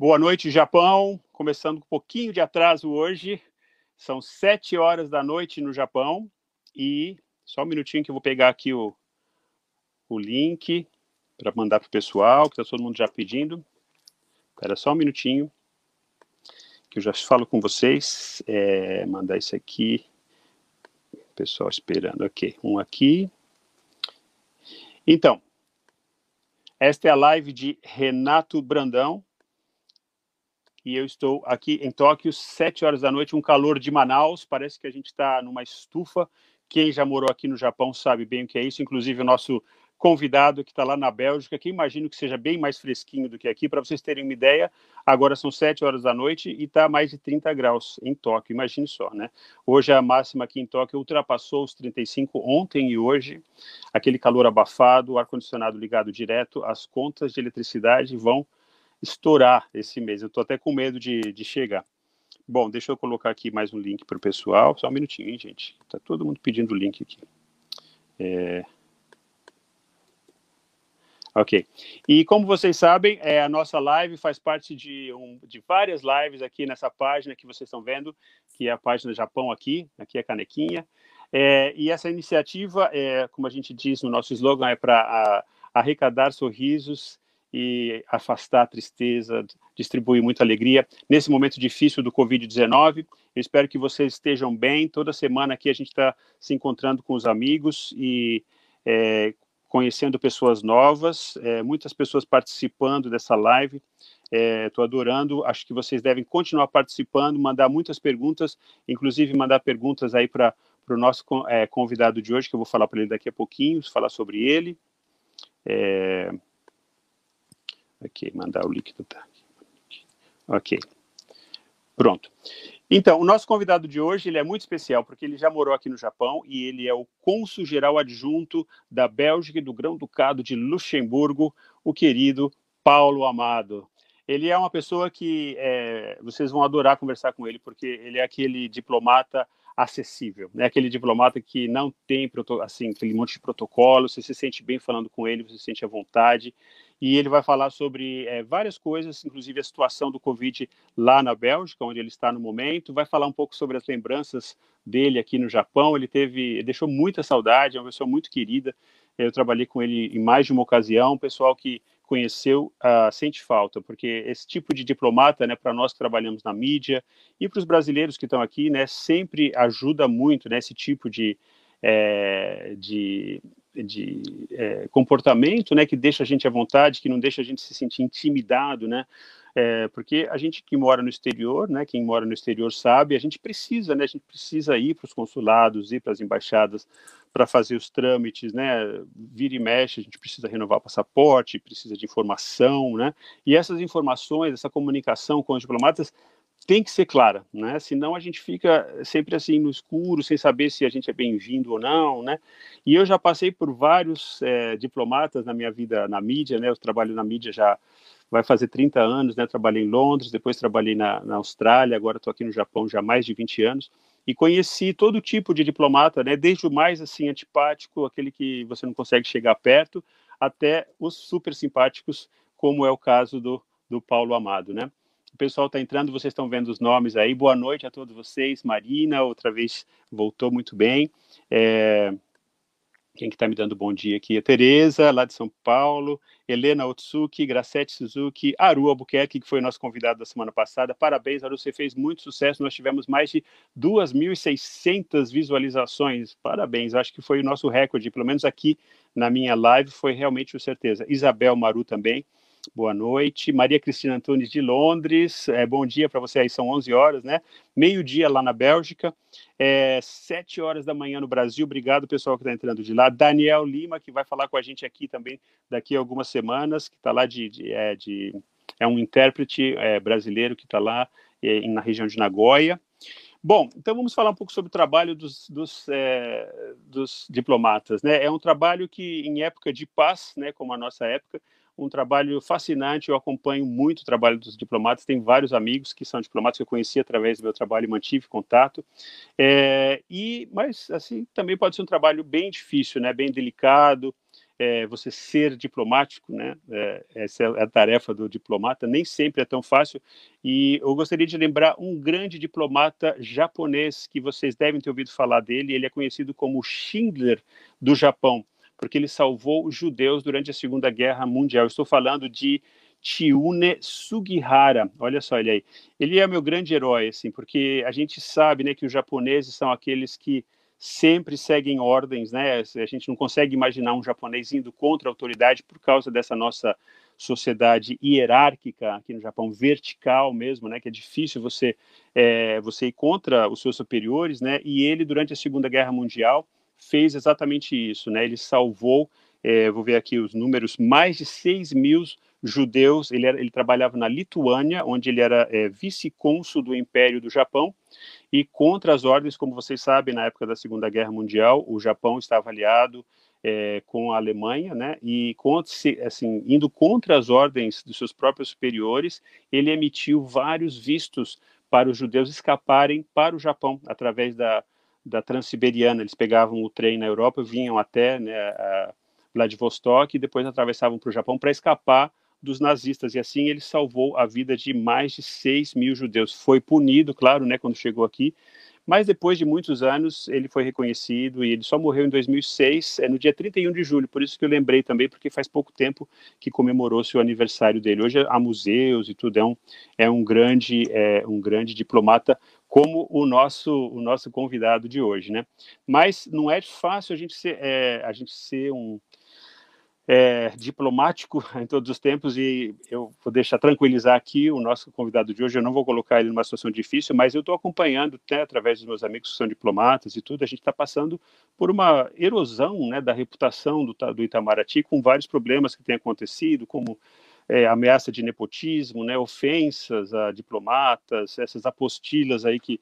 Boa noite, Japão. Começando com um pouquinho de atraso hoje. São sete horas da noite no Japão. E só um minutinho que eu vou pegar aqui o, o link para mandar para o pessoal, que está todo mundo já pedindo. Espera só um minutinho, que eu já falo com vocês. É, mandar isso aqui. Pessoal esperando. Ok, um aqui. Então, esta é a live de Renato Brandão. E eu estou aqui em Tóquio, sete horas da noite, um calor de Manaus. Parece que a gente está numa estufa. Quem já morou aqui no Japão sabe bem o que é isso, inclusive o nosso convidado que está lá na Bélgica, que imagino que seja bem mais fresquinho do que aqui. Para vocês terem uma ideia, agora são 7 horas da noite e está mais de 30 graus em Tóquio, imagine só, né? Hoje a máxima aqui em Tóquio ultrapassou os 35 ontem e hoje. Aquele calor abafado, o ar-condicionado ligado direto, as contas de eletricidade vão estourar esse mês. Eu estou até com medo de, de chegar. Bom, deixa eu colocar aqui mais um link para o pessoal. Só um minutinho, hein, gente? Está todo mundo pedindo o link aqui. É... Ok. E como vocês sabem, é, a nossa live faz parte de, um, de várias lives aqui nessa página que vocês estão vendo, que é a página Japão aqui, aqui é a canequinha. É, e essa iniciativa, é, como a gente diz no nosso slogan, é para arrecadar sorrisos e afastar a tristeza, distribuir muita alegria nesse momento difícil do Covid-19. Eu espero que vocês estejam bem. Toda semana aqui a gente está se encontrando com os amigos e conhecendo pessoas novas, é, muitas pessoas participando dessa live. Estou é, adorando. Acho que vocês devem continuar participando, mandar muitas perguntas, inclusive mandar perguntas aí para o nosso é, convidado de hoje, que eu vou falar para ele daqui a pouquinho, falar sobre ele. É... Ok, mandar o link do Ok. Pronto. Então, o nosso convidado de hoje ele é muito especial porque ele já morou aqui no Japão e ele é o cônsul geral adjunto da Bélgica e do Grão-Ducado de Luxemburgo, o querido Paulo Amado. Ele é uma pessoa que é, vocês vão adorar conversar com ele porque ele é aquele diplomata acessível, né? Aquele diplomata que não tem assim aquele monte de protocolo, você se sente bem falando com ele, você se sente à vontade e ele vai falar sobre é, várias coisas, inclusive a situação do Covid lá na Bélgica, onde ele está no momento, vai falar um pouco sobre as lembranças dele aqui no Japão, ele teve, deixou muita saudade, é uma pessoa muito querida, eu trabalhei com ele em mais de uma ocasião, pessoal que conheceu uh, sente falta, porque esse tipo de diplomata, né, para nós que trabalhamos na mídia e para os brasileiros que estão aqui, né, sempre ajuda muito, né, esse tipo de, é, de de é, comportamento, né, que deixa a gente à vontade, que não deixa a gente se sentir intimidado, né, é, porque a gente que mora no exterior, né, quem mora no exterior sabe, a gente precisa, né, a gente precisa ir para os consulados, ir para as embaixadas para fazer os trâmites, né, vira e mexe, a gente precisa renovar o passaporte, precisa de informação, né, e essas informações, essa comunicação com os diplomatas tem que ser clara, né? Senão a gente fica sempre assim no escuro, sem saber se a gente é bem-vindo ou não, né? E eu já passei por vários é, diplomatas na minha vida na mídia, né? Eu trabalho na mídia já vai fazer 30 anos, né? Trabalhei em Londres, depois trabalhei na, na Austrália, agora estou aqui no Japão já há mais de 20 anos e conheci todo tipo de diplomata, né? Desde o mais assim antipático, aquele que você não consegue chegar perto, até os super simpáticos, como é o caso do, do Paulo Amado, né? O pessoal está entrando, vocês estão vendo os nomes aí. Boa noite a todos vocês. Marina, outra vez voltou muito bem. É... Quem que está me dando bom dia aqui? A Tereza, lá de São Paulo. Helena Otsuki, Gracete Suzuki, Aru Albuquerque, que foi o nosso convidado da semana passada. Parabéns, Aru, você fez muito sucesso. Nós tivemos mais de 2.600 visualizações. Parabéns, acho que foi o nosso recorde, pelo menos aqui na minha live, foi realmente com certeza. Isabel Maru também boa noite. Maria Cristina Antunes de Londres, é, bom dia para você aí, são 11 horas, né? Meio-dia lá na Bélgica, é, 7 horas da manhã no Brasil, obrigado pessoal que está entrando de lá. Daniel Lima, que vai falar com a gente aqui também daqui a algumas semanas, que está lá de, de, é, de, é, um intérprete é, brasileiro que está lá é, na região de Nagoya. Bom, então vamos falar um pouco sobre o trabalho dos, dos, é, dos, diplomatas. Né? É um trabalho que, em época de paz, né, como a nossa época, um trabalho fascinante. Eu acompanho muito o trabalho dos diplomatas. Tenho vários amigos que são diplomatas que eu conheci através do meu trabalho e mantive contato. É, e, mas assim também pode ser um trabalho bem difícil, né? Bem delicado. é, você ser diplomático, né? É, essa é a tarefa do diplomata, nem sempre é tão fácil. E eu gostaria de lembrar um grande diplomata japonês que vocês devem ter ouvido falar dele. Ele é conhecido como Schindler do Japão, porque ele salvou os judeus durante a Segunda Guerra Mundial. estou falando de Chiune Sugihara. Olha só ele aí. Ele é meu grande herói, assim, porque a gente sabe, né, que os japoneses são aqueles que sempre seguem ordens, né? A gente não consegue imaginar um japonês indo contra a autoridade por causa dessa nossa sociedade hierárquica aqui no Japão, vertical mesmo, né? Que é difícil você é, você ir contra os seus superiores, né? E ele durante a Segunda Guerra Mundial fez exatamente isso, né? Ele salvou, é, vou ver aqui os números, mais de 6 mil judeus. Ele, era, ele trabalhava na Lituânia, onde ele era é, vice-cônsul do Império do Japão e contra as ordens, como vocês sabem, na época da Segunda Guerra Mundial, o Japão estava aliado é, com a Alemanha, né? E contra, assim, indo contra as ordens dos seus próprios superiores, ele emitiu vários vistos para os judeus escaparem para o Japão através da, da Transiberiana. Eles pegavam o trem na Europa, vinham até né, Vladivostok e depois atravessavam para o Japão para escapar dos nazistas, e assim ele salvou a vida de mais de 6 mil judeus. Foi punido, claro, né, quando chegou aqui, mas depois de muitos anos ele foi reconhecido e ele só morreu em 2006, é no dia 31 de julho, por isso que eu lembrei também, porque faz pouco tempo que comemorou-se o aniversário dele. Hoje há museus e tudo, é um, é um, grande, é um grande diplomata, como o nosso, o nosso convidado de hoje, né? Mas não é fácil a gente ser, é, a gente ser um, é, diplomático em todos os tempos e eu vou deixar tranquilizar aqui o nosso convidado de hoje. Eu não vou colocar ele numa situação difícil, mas eu estou acompanhando, né, através dos meus amigos que são diplomatas e tudo, a gente está passando por uma erosão né, da reputação do, do Itamaraty, com vários problemas que têm acontecido, como é, ameaça de nepotismo, né, ofensas a diplomatas, essas apostilas aí que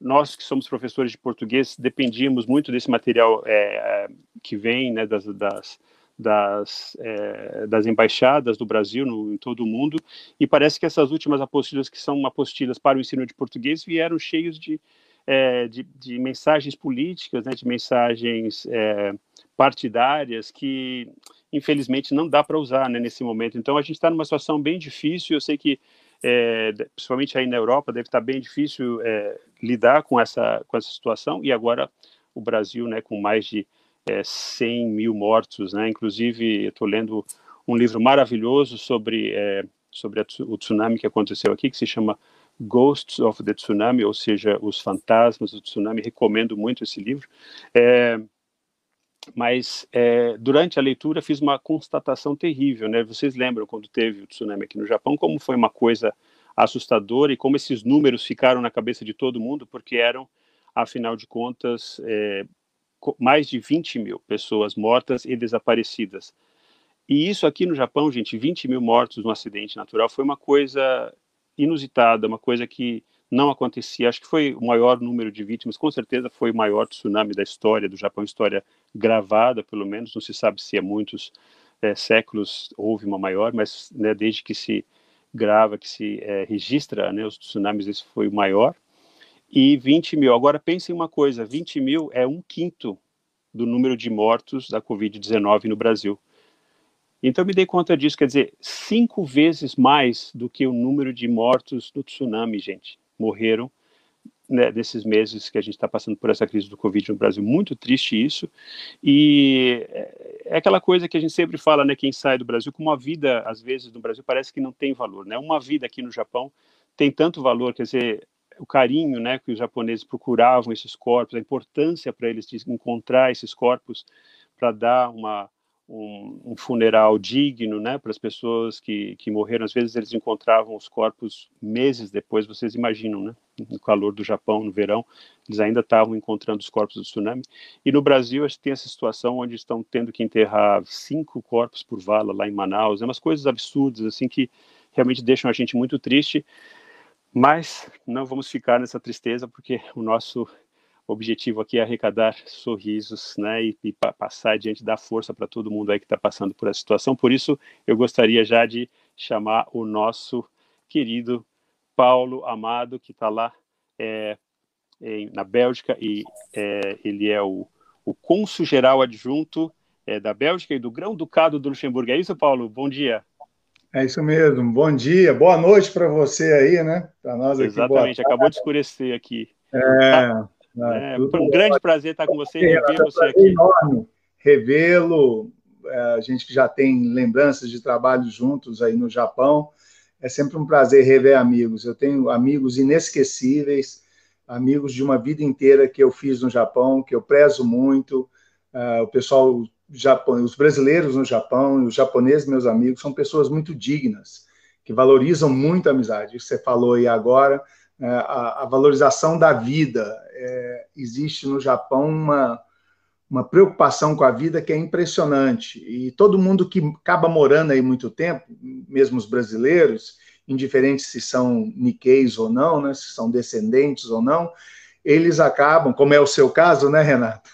nós que somos professores de português dependíamos muito desse material é, é que vem né, das, das das, é, das embaixadas do Brasil no, em todo o mundo, e parece que essas últimas apostilas, que são apostilas para o ensino de português, vieram cheios de, é, de, de, mensagens políticas, né, de mensagens é, partidárias que, infelizmente, não dá para usar né, nesse momento. Então, a gente está numa situação bem difícil, eu sei que, é, principalmente aí na Europa, deve estar tá bem difícil é, lidar com essa, com essa situação, e agora o Brasil, né, com mais de é, 100 mil mortos, né? Inclusive, estou lendo um livro maravilhoso sobre é, sobre a, o tsunami que aconteceu aqui, que se chama Ghosts of the Tsunami, ou seja, os fantasmas do tsunami. Recomendo muito esse livro. É, mas é, durante a leitura fiz uma constatação terrível, né? Vocês lembram quando teve o tsunami aqui no Japão, como foi uma coisa assustadora e como esses números ficaram na cabeça de todo mundo, porque eram, afinal de contas, é, mais de 20 mil pessoas mortas e desaparecidas. E isso aqui no Japão, gente, 20 mil mortos no acidente natural foi uma coisa inusitada, uma coisa que não acontecia. Acho que foi o maior número de vítimas, com certeza foi o maior tsunami da história do Japão, história gravada, pelo menos. Não se sabe se há muitos é, séculos houve uma maior, mas né, desde que se grava, que se é, registra né, os tsunamis, esse foi o maior e 20 mil. Agora pense em uma coisa: 20 mil é um quinto do número de mortos da Covid-19 no Brasil. Então me dei conta disso, quer dizer, cinco vezes mais do que o número de mortos do tsunami, gente, morreram né, nesses meses que a gente está passando por essa crise do Covid no Brasil. Muito triste isso. E é aquela coisa que a gente sempre fala, né, quem sai do Brasil, como a vida, às vezes, no Brasil parece que não tem valor. Né? Uma vida aqui no Japão tem tanto valor, quer dizer, o carinho né, que os japoneses procuravam esses corpos, a importância para eles de encontrar esses corpos para dar uma, um, um, funeral digno né, para as pessoas que, que morreram. Às vezes eles encontravam os corpos meses depois, vocês imaginam, né, no calor do Japão, no verão, eles ainda estavam encontrando os corpos do tsunami. E no Brasil, a gente tem essa situação onde estão tendo que enterrar cinco corpos por vala lá em Manaus, é umas coisas absurdas, assim, que realmente deixam a gente muito triste. Mas não vamos ficar nessa tristeza, porque o nosso objetivo aqui é arrecadar sorrisos, né, e, e passar adiante, dar força para todo mundo aí que está passando por essa situação. Por isso, eu gostaria já de chamar o nosso querido Paulo Amado, que está lá é, em, na Bélgica, e é, ele é o, o cônsul geral adjunto é, da Bélgica e do Grão-Ducado do Luxemburgo. É isso, Paulo? Bom dia. É isso mesmo. Bom dia, boa noite para você aí, né? Para nós aqui. Exatamente, acabou de escurecer aqui. É, tá, é um bom. grande prazer estar com você e rever você aqui. Enorme revê-lo. É, a gente que já tem lembranças de trabalho juntos aí no Japão. É sempre um prazer rever amigos. Eu tenho amigos inesquecíveis, amigos de uma vida inteira que eu fiz no Japão, que eu prezo muito. O pessoal Japão, os brasileiros no Japão e os japoneses, meus amigos, são pessoas muito dignas, que valorizam muito a amizade. Isso você falou aí agora, é, a, a, valorização da vida. É, existe no Japão uma, uma preocupação com a vida que é impressionante. E todo mundo que acaba morando aí muito tempo, mesmo os brasileiros, indiferente se são niqueis ou não, né, se são descendentes ou não, eles acabam, como é o seu caso, né, Renato?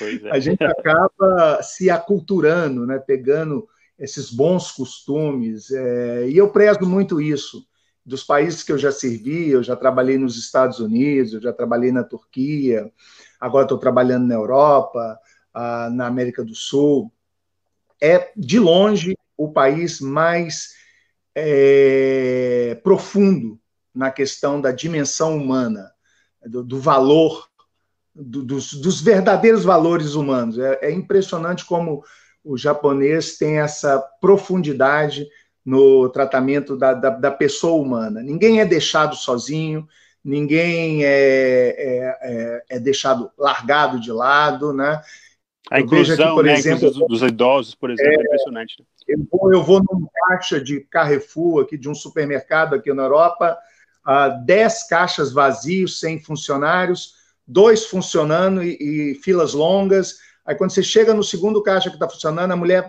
É. A gente acaba se aculturando, né? pegando esses bons costumes, é... e eu prezo muito isso. Dos países que eu já servi, eu já trabalhei nos Estados Unidos, eu já trabalhei na Turquia, agora estou trabalhando na Europa, na América do Sul. É, de longe, o país mais é, profundo na questão da dimensão humana, do, do valor do, dos, dos, verdadeiros valores humanos. É, é, impressionante como o japonês tem essa profundidade no tratamento da, da, da pessoa humana. Ninguém é deixado sozinho, ninguém é, é, é, é deixado largado de lado, né? A inclusão, aqui, por né, exemplo, dos idosos, por exemplo, é, é impressionante. Eu vou, eu vou numa caixa de Carrefour, aqui de um supermercado aqui na Europa, uh, 10 caixas vazios, sem funcionários, dois funcionando e, e filas longas. Aí quando você chega no segundo caixa que está funcionando, a mulher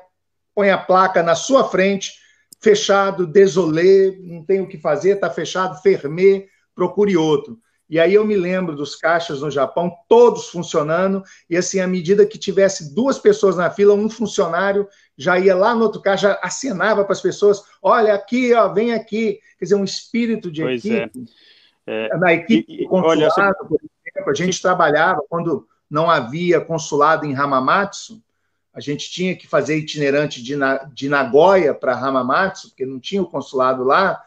põe a placa na sua frente, fechado, desolé, não tem o que fazer, está fechado, fermê, procure outro. E aí eu me lembro dos caixas no Japão, todos funcionando, e assim, à medida que tivesse duas pessoas na fila, um funcionário já ia lá no outro caixa, acenava para as pessoas, olha aqui, ó, vem aqui. Quer dizer, um espírito de pois equipe. É. É, na equipe e, e, consulado, olha, por exemplo, a gente trabalhava quando não havia consulado em Hamamatsu, a gente tinha que fazer itinerante de, de Nagoya para Hamamatsu, porque não tinha o consulado lá,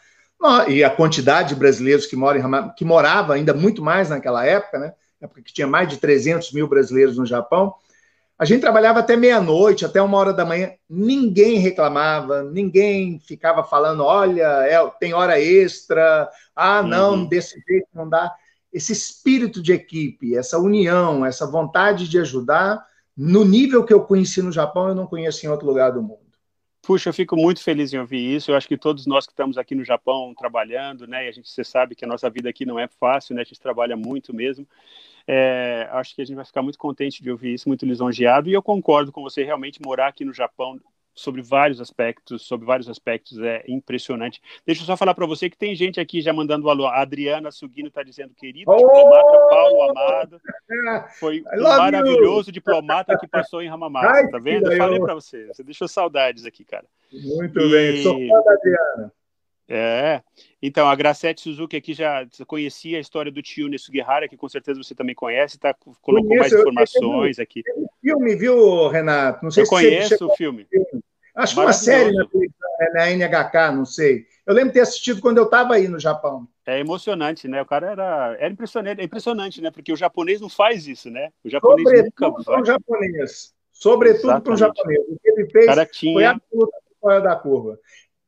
e a quantidade de brasileiros que, moram em que morava ainda muito mais naquela época, né? época que tinha mais de 300 mil brasileiros no Japão, a gente trabalhava até meia-noite, até uma hora da manhã, ninguém reclamava, ninguém ficava falando, olha, é, tem hora extra, ah, não, uhum. desse jeito não dá. Esse espírito de equipe, essa união, essa vontade de ajudar, no nível que eu conheci no Japão, eu não conheço em outro lugar do mundo. Puxa, eu fico muito feliz em ouvir isso. Eu acho que todos nós que estamos aqui no Japão trabalhando, né, e a gente você sabe que a nossa vida aqui não é fácil, né, a gente trabalha muito mesmo. É, acho que a gente vai ficar muito contente de ouvir isso, muito lisonjeado. E eu concordo com você, realmente morar aqui no Japão sobre vários aspectos, sobre vários aspectos é impressionante. Deixa eu só falar para você que tem gente aqui já mandando alô. A Adriana Sugino está dizendo, querido oh! diplomata Paulo Amado, foi um maravilhoso you. diplomata que passou em Ramamata, tá vendo? Eu falei para você, você deixou saudades aqui, cara. Muito e... bem, sou fã da Adriana. É, então a Gracete Suzuki aqui já conhecia a história do tio Sugihara, que com certeza você também conhece, tá, colocou Conheço, mais informações eu, eu, aqui. Tem um filme, viu, Renato? Não sei eu se conheço você o filme. Acho que uma série na, na NHK, não sei. Eu lembro de ter assistido quando eu estava aí no Japão. É emocionante, né? O cara era, era impressionante, é impressionante, né? Porque o japonês não faz isso, né? O japonês Sobretudo nunca vai. japonês. Sobretudo para o japonês. O que ele fez cara tinha... foi fora da curva.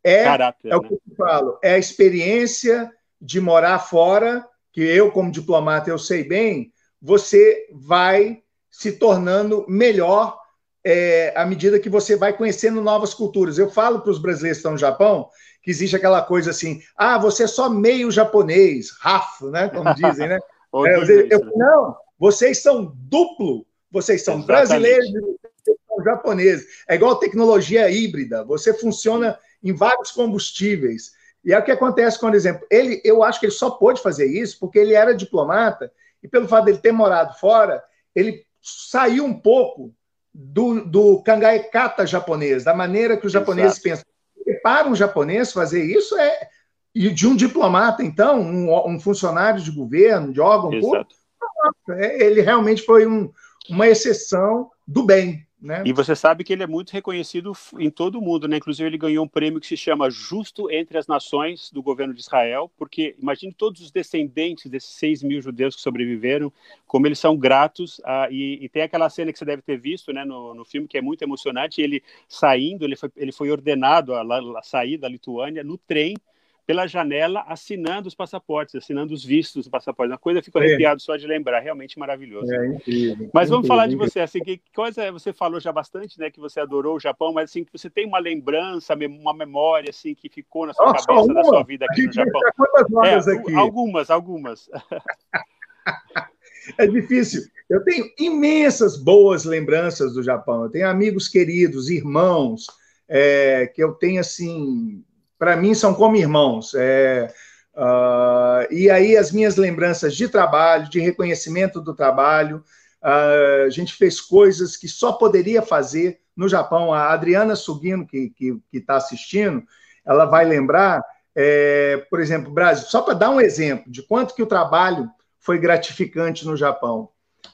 É, Caráter, é o né? que eu falo, é a experiência de morar fora, que eu, como diplomata, eu sei bem, você vai se tornando melhor é, à medida que você vai conhecendo novas culturas. Eu falo para os brasileiros que estão no Japão que existe aquela coisa assim, ah, você é só meio japonês, rafo, né? Como dizem, né? é, eu, não, vocês são duplo, vocês são Exatamente. brasileiros e vocês são japoneses. É igual tecnologia híbrida, você funciona em vários combustíveis. E é o que acontece, por exemplo, ele, eu acho que ele só pôde fazer isso porque ele era diplomata e pelo fato dele ter morado fora, ele saiu um pouco do, do kangaekata japonês, da maneira que os japoneses Exato. pensam. E para um japonês fazer isso é e de um diplomata, então, um, um funcionário de governo, de órgão público, é, ele realmente foi um, uma exceção do bem, Né? E você sabe que ele é muito reconhecido em todo o mundo, né? Inclusive ele ganhou um prêmio que se chama Justo entre as Nações do governo de Israel, porque imagine todos os descendentes desses 6 mil judeus que sobreviveram, como eles são gratos. A, e, e, tem aquela cena que você deve ter visto, né, no, no filme que é muito emocionante. Ele saindo, ele foi, ele foi ordenado a, a sair da Lituânia no trem pela janela assinando os passaportes, assinando os vistos dos passaportes. Uma coisa, eu fico arrepiado é. só de lembrar, realmente maravilhoso. É, incrível, mas vamos incrível, falar de você, assim, que coisa você falou já bastante, né, que você adorou o Japão, mas assim, que você tem uma lembrança, uma memória, assim, que ficou na sua Nossa, cabeça uma? da sua vida aqui no Japão. É, aqui? Algumas, algumas. é difícil. Eu tenho imensas boas lembranças do Japão. Eu tenho amigos queridos, irmãos, é, que eu tenho, assim, para mim são como irmãos. É, uh, e aí as minhas lembranças de trabalho, de reconhecimento do trabalho, uh, a gente fez coisas que só poderia fazer no Japão. A Adriana Sugino, que está assistindo, ela vai lembrar, é, por exemplo, Brasil, só para dar um exemplo de quanto que o trabalho foi gratificante no Japão.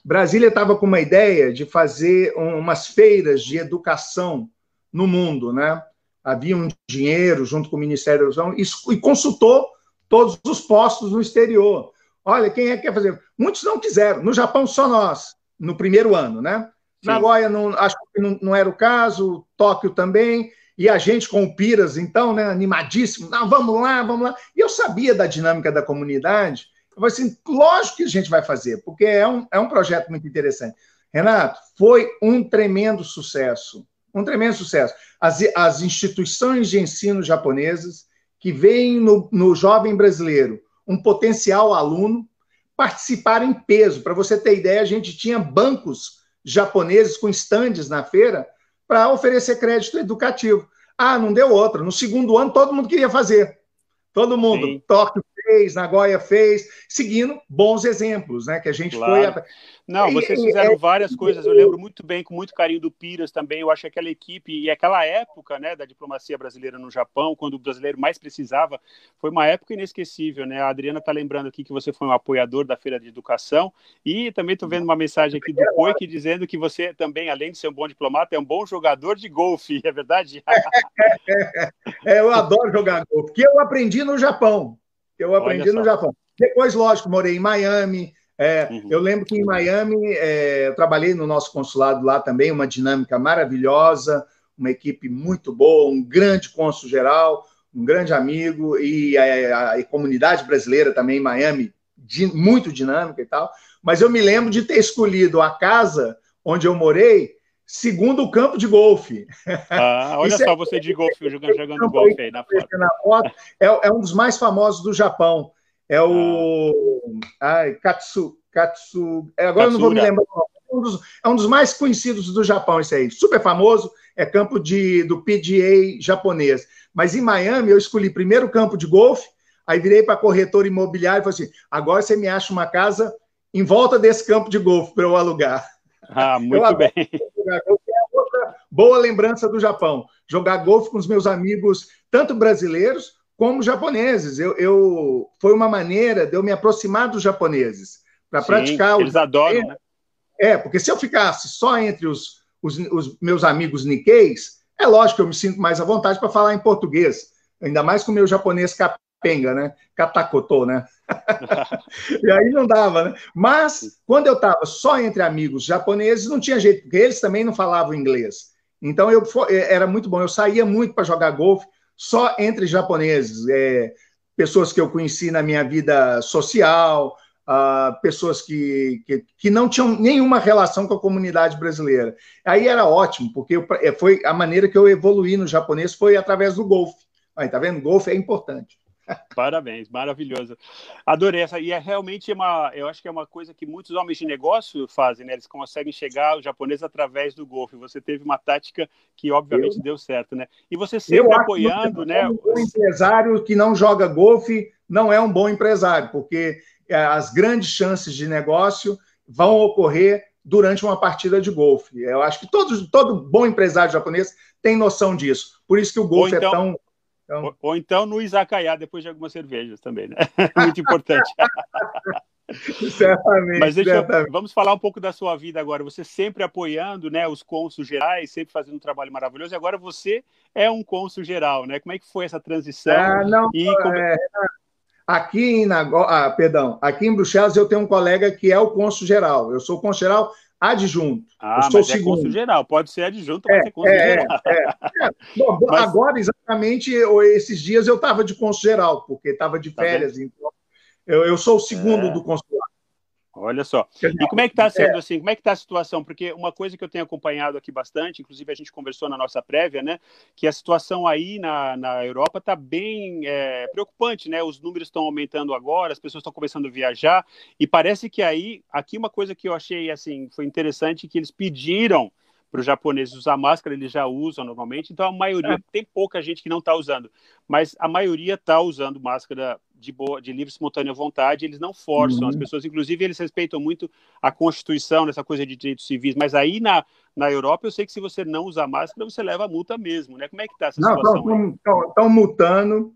Brasília estava com uma ideia de fazer umas feiras de educação no mundo, né? Havia um dinheiro junto com o Ministério da Educação e, e consultou todos os postos no exterior. Olha, quem é que quer fazer? Muitos não quiseram. No Japão, só nós, no primeiro ano, né? Sim. Nagoya, não, acho que não, não, era o caso, Tóquio também, e a gente com o Piras, então, né, animadíssimo, não, vamos lá, vamos lá. E eu sabia da dinâmica da comunidade, eu falei assim, lógico que a gente vai fazer, porque é um, é um projeto muito interessante. Renato, foi um tremendo sucesso, um tremendo sucesso as, as instituições de ensino japonesas que veem no, no jovem brasileiro um potencial aluno participar em peso. Para você ter ideia, a gente tinha bancos japoneses com estandes na feira para oferecer crédito educativo. Ah, não deu outra. No segundo ano, todo mundo queria fazer. Todo mundo. Sim. Tóquio fez, Nagoya fez, seguindo bons exemplos, né? Que a gente claro. foi. Não, vocês fizeram várias coisas. Eu lembro muito bem, com muito carinho do Piras também. Eu acho que aquela equipe e aquela época, né, da diplomacia brasileira no Japão, quando o brasileiro mais precisava, foi uma época inesquecível, né? A Adriana está lembrando aqui que você foi um apoiador da Feira de Educação e também estou vendo uma mensagem aqui do Coic dizendo que você também, além de ser um bom diplomata, é um bom jogador de golfe. É verdade? é, eu adoro jogar golfe, que eu aprendi no Japão. Eu aprendi no Japão. Depois, lógico, morei em Miami é, uhum. Eu lembro que em Miami é, eu trabalhei no nosso consulado lá também, uma dinâmica maravilhosa, uma equipe muito boa, um grande cônsul geral, um grande amigo, e a, a, a comunidade brasileira também em Miami, di, muito dinâmica e tal. Mas eu me lembro de ter escolhido a casa onde eu morei segundo o campo de golfe. Ah, olha só é, você de golfe, jogando, jogando golfe aí na foto. Na foto é, é um dos mais famosos do Japão. É o. Ah. Ai, Katsu. Katsu. É, agora eu não vou me lembrar. É um, dos, é um dos mais conhecidos do Japão, esse aí. Super famoso. É campo de, do PGA japonês. Mas em Miami, eu escolhi primeiro o campo de golfe, aí virei para corretor imobiliário e falei assim: agora você me acha uma casa em volta desse campo de golfe para eu alugar. Ah, muito bem. É outra boa lembrança do Japão. Jogar golfe com os meus amigos, tanto brasileiros como japoneses. Eu, eu, foi uma maneira de eu me aproximar dos japoneses para praticar. Eles o... adoram, né? É, porque se eu ficasse só entre os, os, os meus amigos nikkeis, é lógico que eu me sinto mais à vontade para falar em português, ainda mais com o meu japonês capenga, né? Katakotô, né? e aí não dava, né? Mas quando eu estava só entre amigos japoneses, não tinha jeito, porque eles também não falavam inglês. Então eu era muito bom. Eu saía muito para jogar golfe, só entre japoneses, é, pessoas que eu conheci na minha vida social, uh, pessoas que, que, que, não tinham nenhuma relação com a comunidade brasileira. Aí era ótimo, porque eu, é, foi a maneira que eu evoluí no japonês foi através do golfe. Aí, tá vendo? Golfe é importante. Parabéns, maravilhoso. Adorei essa. E é realmente uma, eu acho que é uma coisa que muitos homens de negócio fazem, né? Eles conseguem chegar ao japonês através do golfe. Você teve uma tática que obviamente eu, deu certo, né? E você sempre apoiando, né? Um empresário que não joga golfe não é um bom empresário, porque é, as grandes chances de negócio vão ocorrer durante uma partida de golfe. Eu acho que todos, todo bom empresário japonês tem noção disso. Por isso que o golfe é então, é tão então... Ou, ou, então no izakaya, depois de algumas cervejas também, né? Muito importante. certamente. Mas deixa certamente. vamos falar um pouco da sua vida agora. Você sempre apoiando, né, os cônsul gerais, sempre fazendo um trabalho maravilhoso. E agora você é um cônsul geral, né? Como é que foi essa transição? Ah, não, e como... é, aqui em ah, perdão, aqui em Bruxelas eu tenho um colega que é o cônsul geral. Eu sou cônsul geral adjunto. Ah, eu sou mas é segundo. é geral. Pode ser adjunto, pode é, ser cônsul é, geral. É, é. Bom, mas... Agora, exatamente, esses dias eu estava de cônsul geral, porque estava de tá férias. Tá então, eu, eu, sou o segundo é. do consulado. Olha só. E como é que está sendo é. assim? Como é que está a situação? Porque uma coisa que eu tenho acompanhado aqui bastante, inclusive a gente conversou na nossa prévia, né? Que a situação aí na, na Europa está bem é, preocupante, né? Os números estão aumentando agora, as pessoas estão começando a viajar e parece que aí aqui uma coisa que eu achei assim foi interessante que eles pediram para os japoneses usar máscara, eles já usam normalmente, então a maioria, é. tem pouca gente que não está usando, mas a maioria está usando máscara de, boa, de livre espontânea vontade, eles não forçam uhum. as pessoas, inclusive eles respeitam muito a Constituição, nessa coisa de direitos civis, mas aí na, na Europa eu sei que se você não usar máscara, você leva a multa mesmo, né? Como é que está essa não, situação? Estão multando,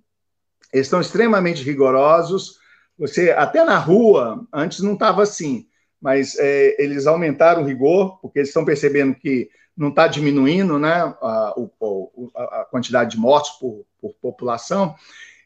eles estão extremamente rigorosos, você, até na rua, antes não estava assim, mas é, eles aumentaram o rigor, porque eles estão percebendo que não está diminuindo né, a, a, quantidade de mortos por, por, população.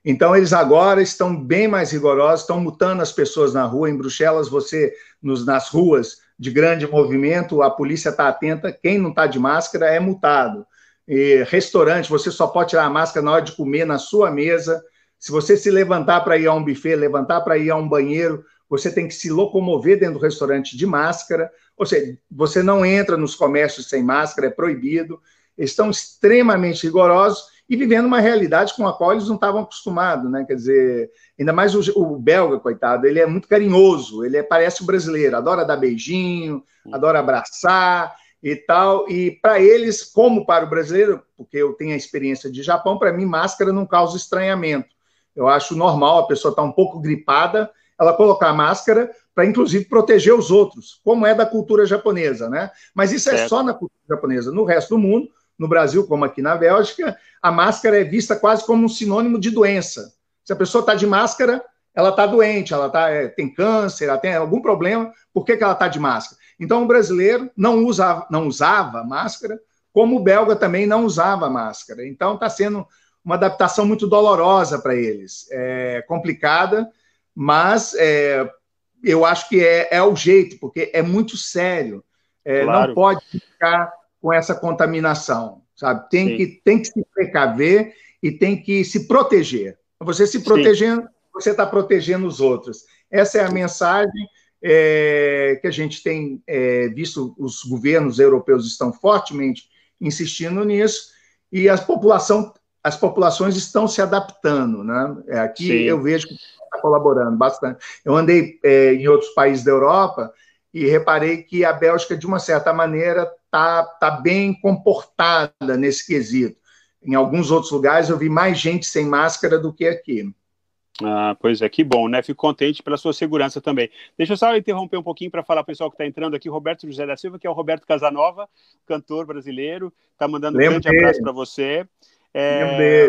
Então, eles agora estão bem mais rigorosos, estão mutando as pessoas na rua. Em Bruxelas, você, nos, nas ruas de grande movimento, a polícia está atenta, quem não está de máscara é multado. E, restaurante, você só pode tirar a máscara na hora de comer na sua mesa. Se você se levantar para ir a um buffet, levantar para ir a um banheiro, você tem que se locomover dentro do restaurante de máscara, ou seja, você não entra nos comércios sem máscara, é proibido. Eles estão extremamente rigorosos e vivendo uma realidade com a qual eles não estavam acostumados, né? Quer dizer, ainda mais o, o belga, coitado, ele é muito carinhoso, ele é, parece o brasileiro, adora dar beijinho, adora abraçar e tal. E para eles, como para o brasileiro, porque eu tenho a experiência de Japão, para mim máscara não causa estranhamento. Eu acho normal a pessoa estar tá um pouco gripada, ela colocar máscara para, inclusive, proteger os outros, como é da cultura japonesa, né? Mas isso é é só na cultura japonesa. No resto do mundo, no Brasil, como aqui na Bélgica, a máscara é vista quase como um sinônimo de doença. Se a pessoa está de máscara, ela está doente, ela tá, é, tem câncer, ela tem algum problema, por que, que ela está de máscara? Então, o brasileiro não, usa, não usava máscara, como o belga também não usava máscara. Então, está sendo uma adaptação muito dolorosa para eles, é complicada, mas é, eu acho que é, é, o jeito, porque é muito sério. É, claro. Não pode ficar com essa contaminação, sabe? Tem que, tem que se precaver e tem que se proteger. Você se protegendo, Sim. você está protegendo os outros. Essa é a mensagem é, que a gente tem é, visto, os governos europeus estão fortemente insistindo nisso, e a população, as populações estão se adaptando. Né? É, aqui Sim. eu vejo que colaborando bastante. Eu andei é, em outros países da Europa e reparei que a Bélgica, de uma certa maneira, está tá bem comportada nesse quesito. Em alguns outros lugares eu vi mais gente sem máscara do que aqui. Ah, pois é, que bom, né? Fico contente pela sua segurança também. Deixa eu só interromper um pouquinho para falar para o pessoal que está entrando aqui, Roberto José da Silva, que é o Roberto Casanova, cantor brasileiro, está mandando um grande abraço para você. É,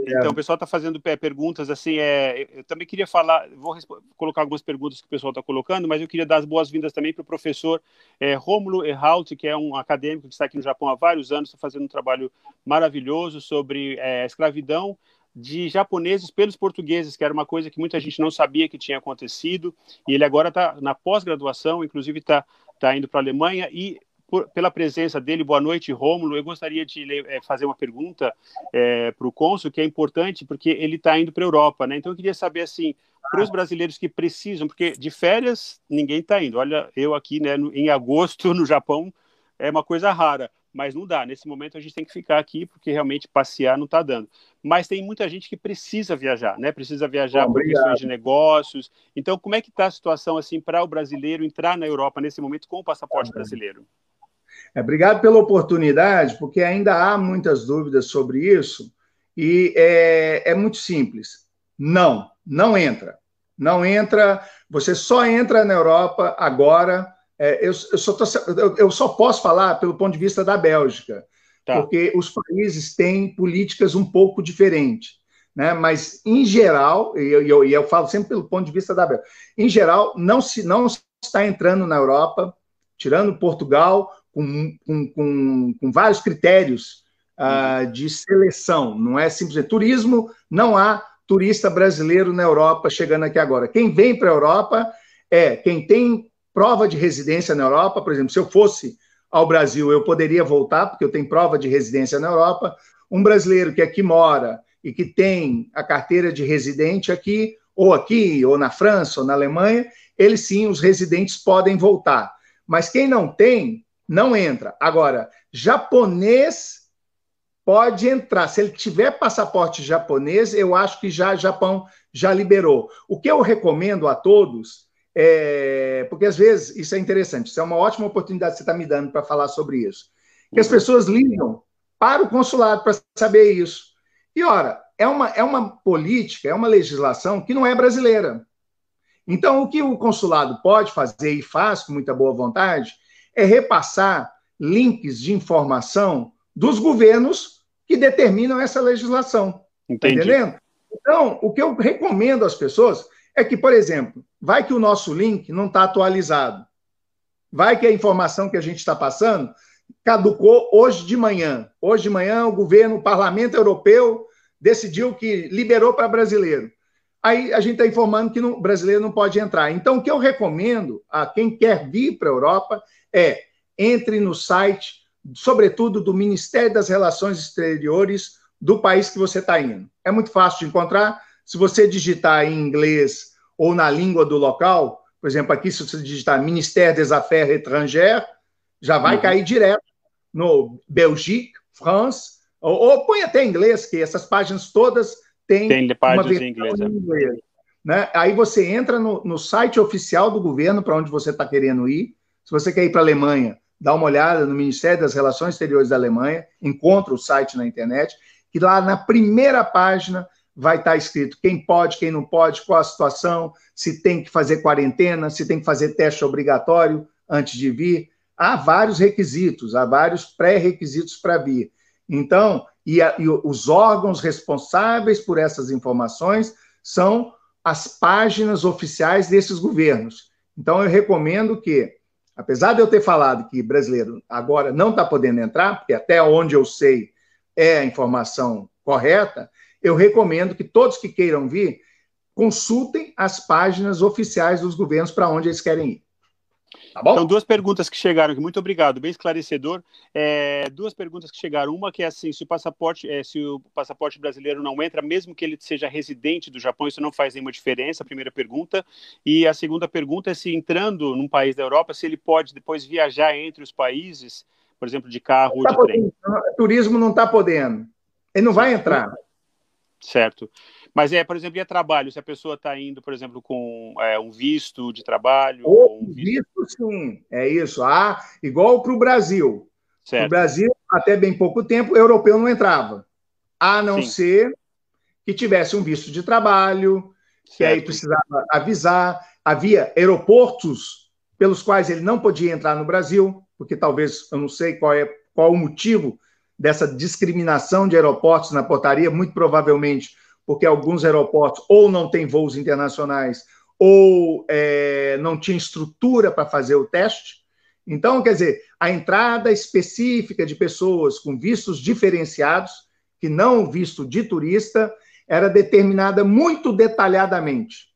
então, o pessoal está fazendo perguntas assim. É, eu também queria falar, vou colocar algumas perguntas que o pessoal está colocando, mas eu queria dar as boas-vindas também para o professor é, Rômulo Erhalt, que é um acadêmico que está aqui no Japão há vários anos, está fazendo um trabalho maravilhoso sobre é, escravidão de japoneses pelos portugueses, que era uma coisa que muita gente não sabia que tinha acontecido, e ele agora está na pós-graduação, inclusive está tá indo para a Alemanha, e por, pela presença dele. Boa noite, Rômulo. Eu gostaria de é, fazer uma pergunta é, para o cônsul, que é importante, porque ele está indo para a Europa, né? Então, eu queria saber, assim, para os brasileiros que precisam, porque de férias ninguém está indo. Olha, eu aqui, né, em agosto, no Japão, é uma coisa rara, mas não dá. Nesse momento, a gente tem que ficar aqui, porque realmente passear não está dando. Mas tem muita gente que precisa viajar, né? Precisa viajar Bom, por questões de negócios. Então, como é que está a situação, assim, para o brasileiro entrar na Europa nesse momento com o passaporte brasileiro? É, obrigado pela oportunidade, porque ainda há muitas dúvidas sobre isso e é, é muito simples. Não, não entra. Não entra. Você só entra na Europa agora. É, eu, eu, só tô, eu, eu, só posso falar pelo ponto de vista da Bélgica, tá. porque os países têm políticas um pouco diferentes. né? mas, em geral, e eu, eu, eu, falo sempre pelo ponto de vista da Bélgica, em geral, não se não está entrando na Europa, tirando Portugal, com, com, com, vários critérios uh, de seleção, não é simplesmente turismo, não há turista brasileiro na Europa chegando aqui agora. Quem vem para a Europa é quem tem prova de residência na Europa, por exemplo, se eu fosse ao Brasil, eu poderia voltar, porque eu tenho prova de residência na Europa. Um brasileiro que aqui mora e que tem a carteira de residente aqui, ou aqui, ou na França, ou na Alemanha, eles sim, os residentes podem voltar. Mas quem não tem, não entra. Agora, japonês pode entrar. Se ele tiver passaporte japonês, eu acho que já Japão já liberou. O que eu recomendo a todos é, porque às vezes isso é interessante, isso é uma ótima oportunidade que você está me dando para falar sobre isso. Que as pessoas ligam para o consulado para saber isso. E ora, é uma, é uma política, é uma legislação que não é brasileira. Então, o que o consulado pode fazer e faz com muita boa vontade é repassar links de informação dos governos que determinam essa legislação. Tá entendendo? Então, o que eu recomendo às pessoas é que, por exemplo, vai que o nosso link não está atualizado. Vai que a informação que a gente está passando caducou hoje de manhã. Hoje de manhã, o governo, o parlamento europeu decidiu que liberou para brasileiro. Aí a gente está informando que o brasileiro não pode entrar. Então, o que eu recomendo a quem quer vir para a Europa é entre no site, sobretudo do Ministério das Relações Exteriores do país que você está indo. É muito fácil de encontrar se você digitar em inglês ou na língua do local, por exemplo, aqui, se você digitar Ministério des Affaires étrangères, já vai uhum. cair direto no Belgique, France, ou, ou, põe até em inglês, que essas páginas todas têm Tem páginas uma em inglês. Em é. inglês né? Aí você entra no, no site oficial do governo para onde você está querendo ir. Se você quer ir para a Alemanha, dá uma olhada no Ministério das Relações Exteriores da Alemanha, encontra o site na internet, que lá na primeira página vai estar escrito quem pode, quem não pode, qual a situação, se tem que fazer quarentena, se tem que fazer teste obrigatório antes de vir. Há vários requisitos, há vários pré-requisitos para vir. Então, e, a, e os órgãos responsáveis por essas informações são as páginas oficiais desses governos. Então, eu recomendo que, apesar de eu ter falado que brasileiro agora não está podendo entrar, porque até onde eu sei é a informação correta, eu recomendo que todos que queiram vir consultem as páginas oficiais dos governos para onde eles querem ir. Tá bom? Então, duas perguntas que chegaram aqui. Muito obrigado, bem esclarecedor. É, duas perguntas que chegaram. Uma que é assim: se o passaporte, é, se o passaporte brasileiro não entra, mesmo que ele seja residente do Japão, isso não faz nenhuma diferença. A primeira pergunta. E a segunda pergunta é se entrando num país da Europa, se ele pode depois viajar entre os países, por exemplo, de carro ou tá de podendo. trem. Turismo não está podendo. Ele não vai entrar. Certo. Mas é, por exemplo, e é trabalho? Se a pessoa está indo, por exemplo, com é, um visto de trabalho? Ou um visto... visto, sim. É isso. Ah, igual para o Brasil. Certo. No Brasil, até bem pouco tempo, o europeu não entrava. A não sim. ser que tivesse um visto de trabalho, certo. que aí precisava avisar. Havia aeroportos pelos quais ele não podia entrar no Brasil, porque talvez, eu não sei qual é qual o motivo dessa discriminação de aeroportos na portaria, muito provavelmente porque alguns aeroportos ou não têm voos internacionais ou é, não tinha estrutura para fazer o teste. Então, quer dizer, a entrada específica de pessoas com vistos diferenciados, que não visto de turista, era determinada muito detalhadamente.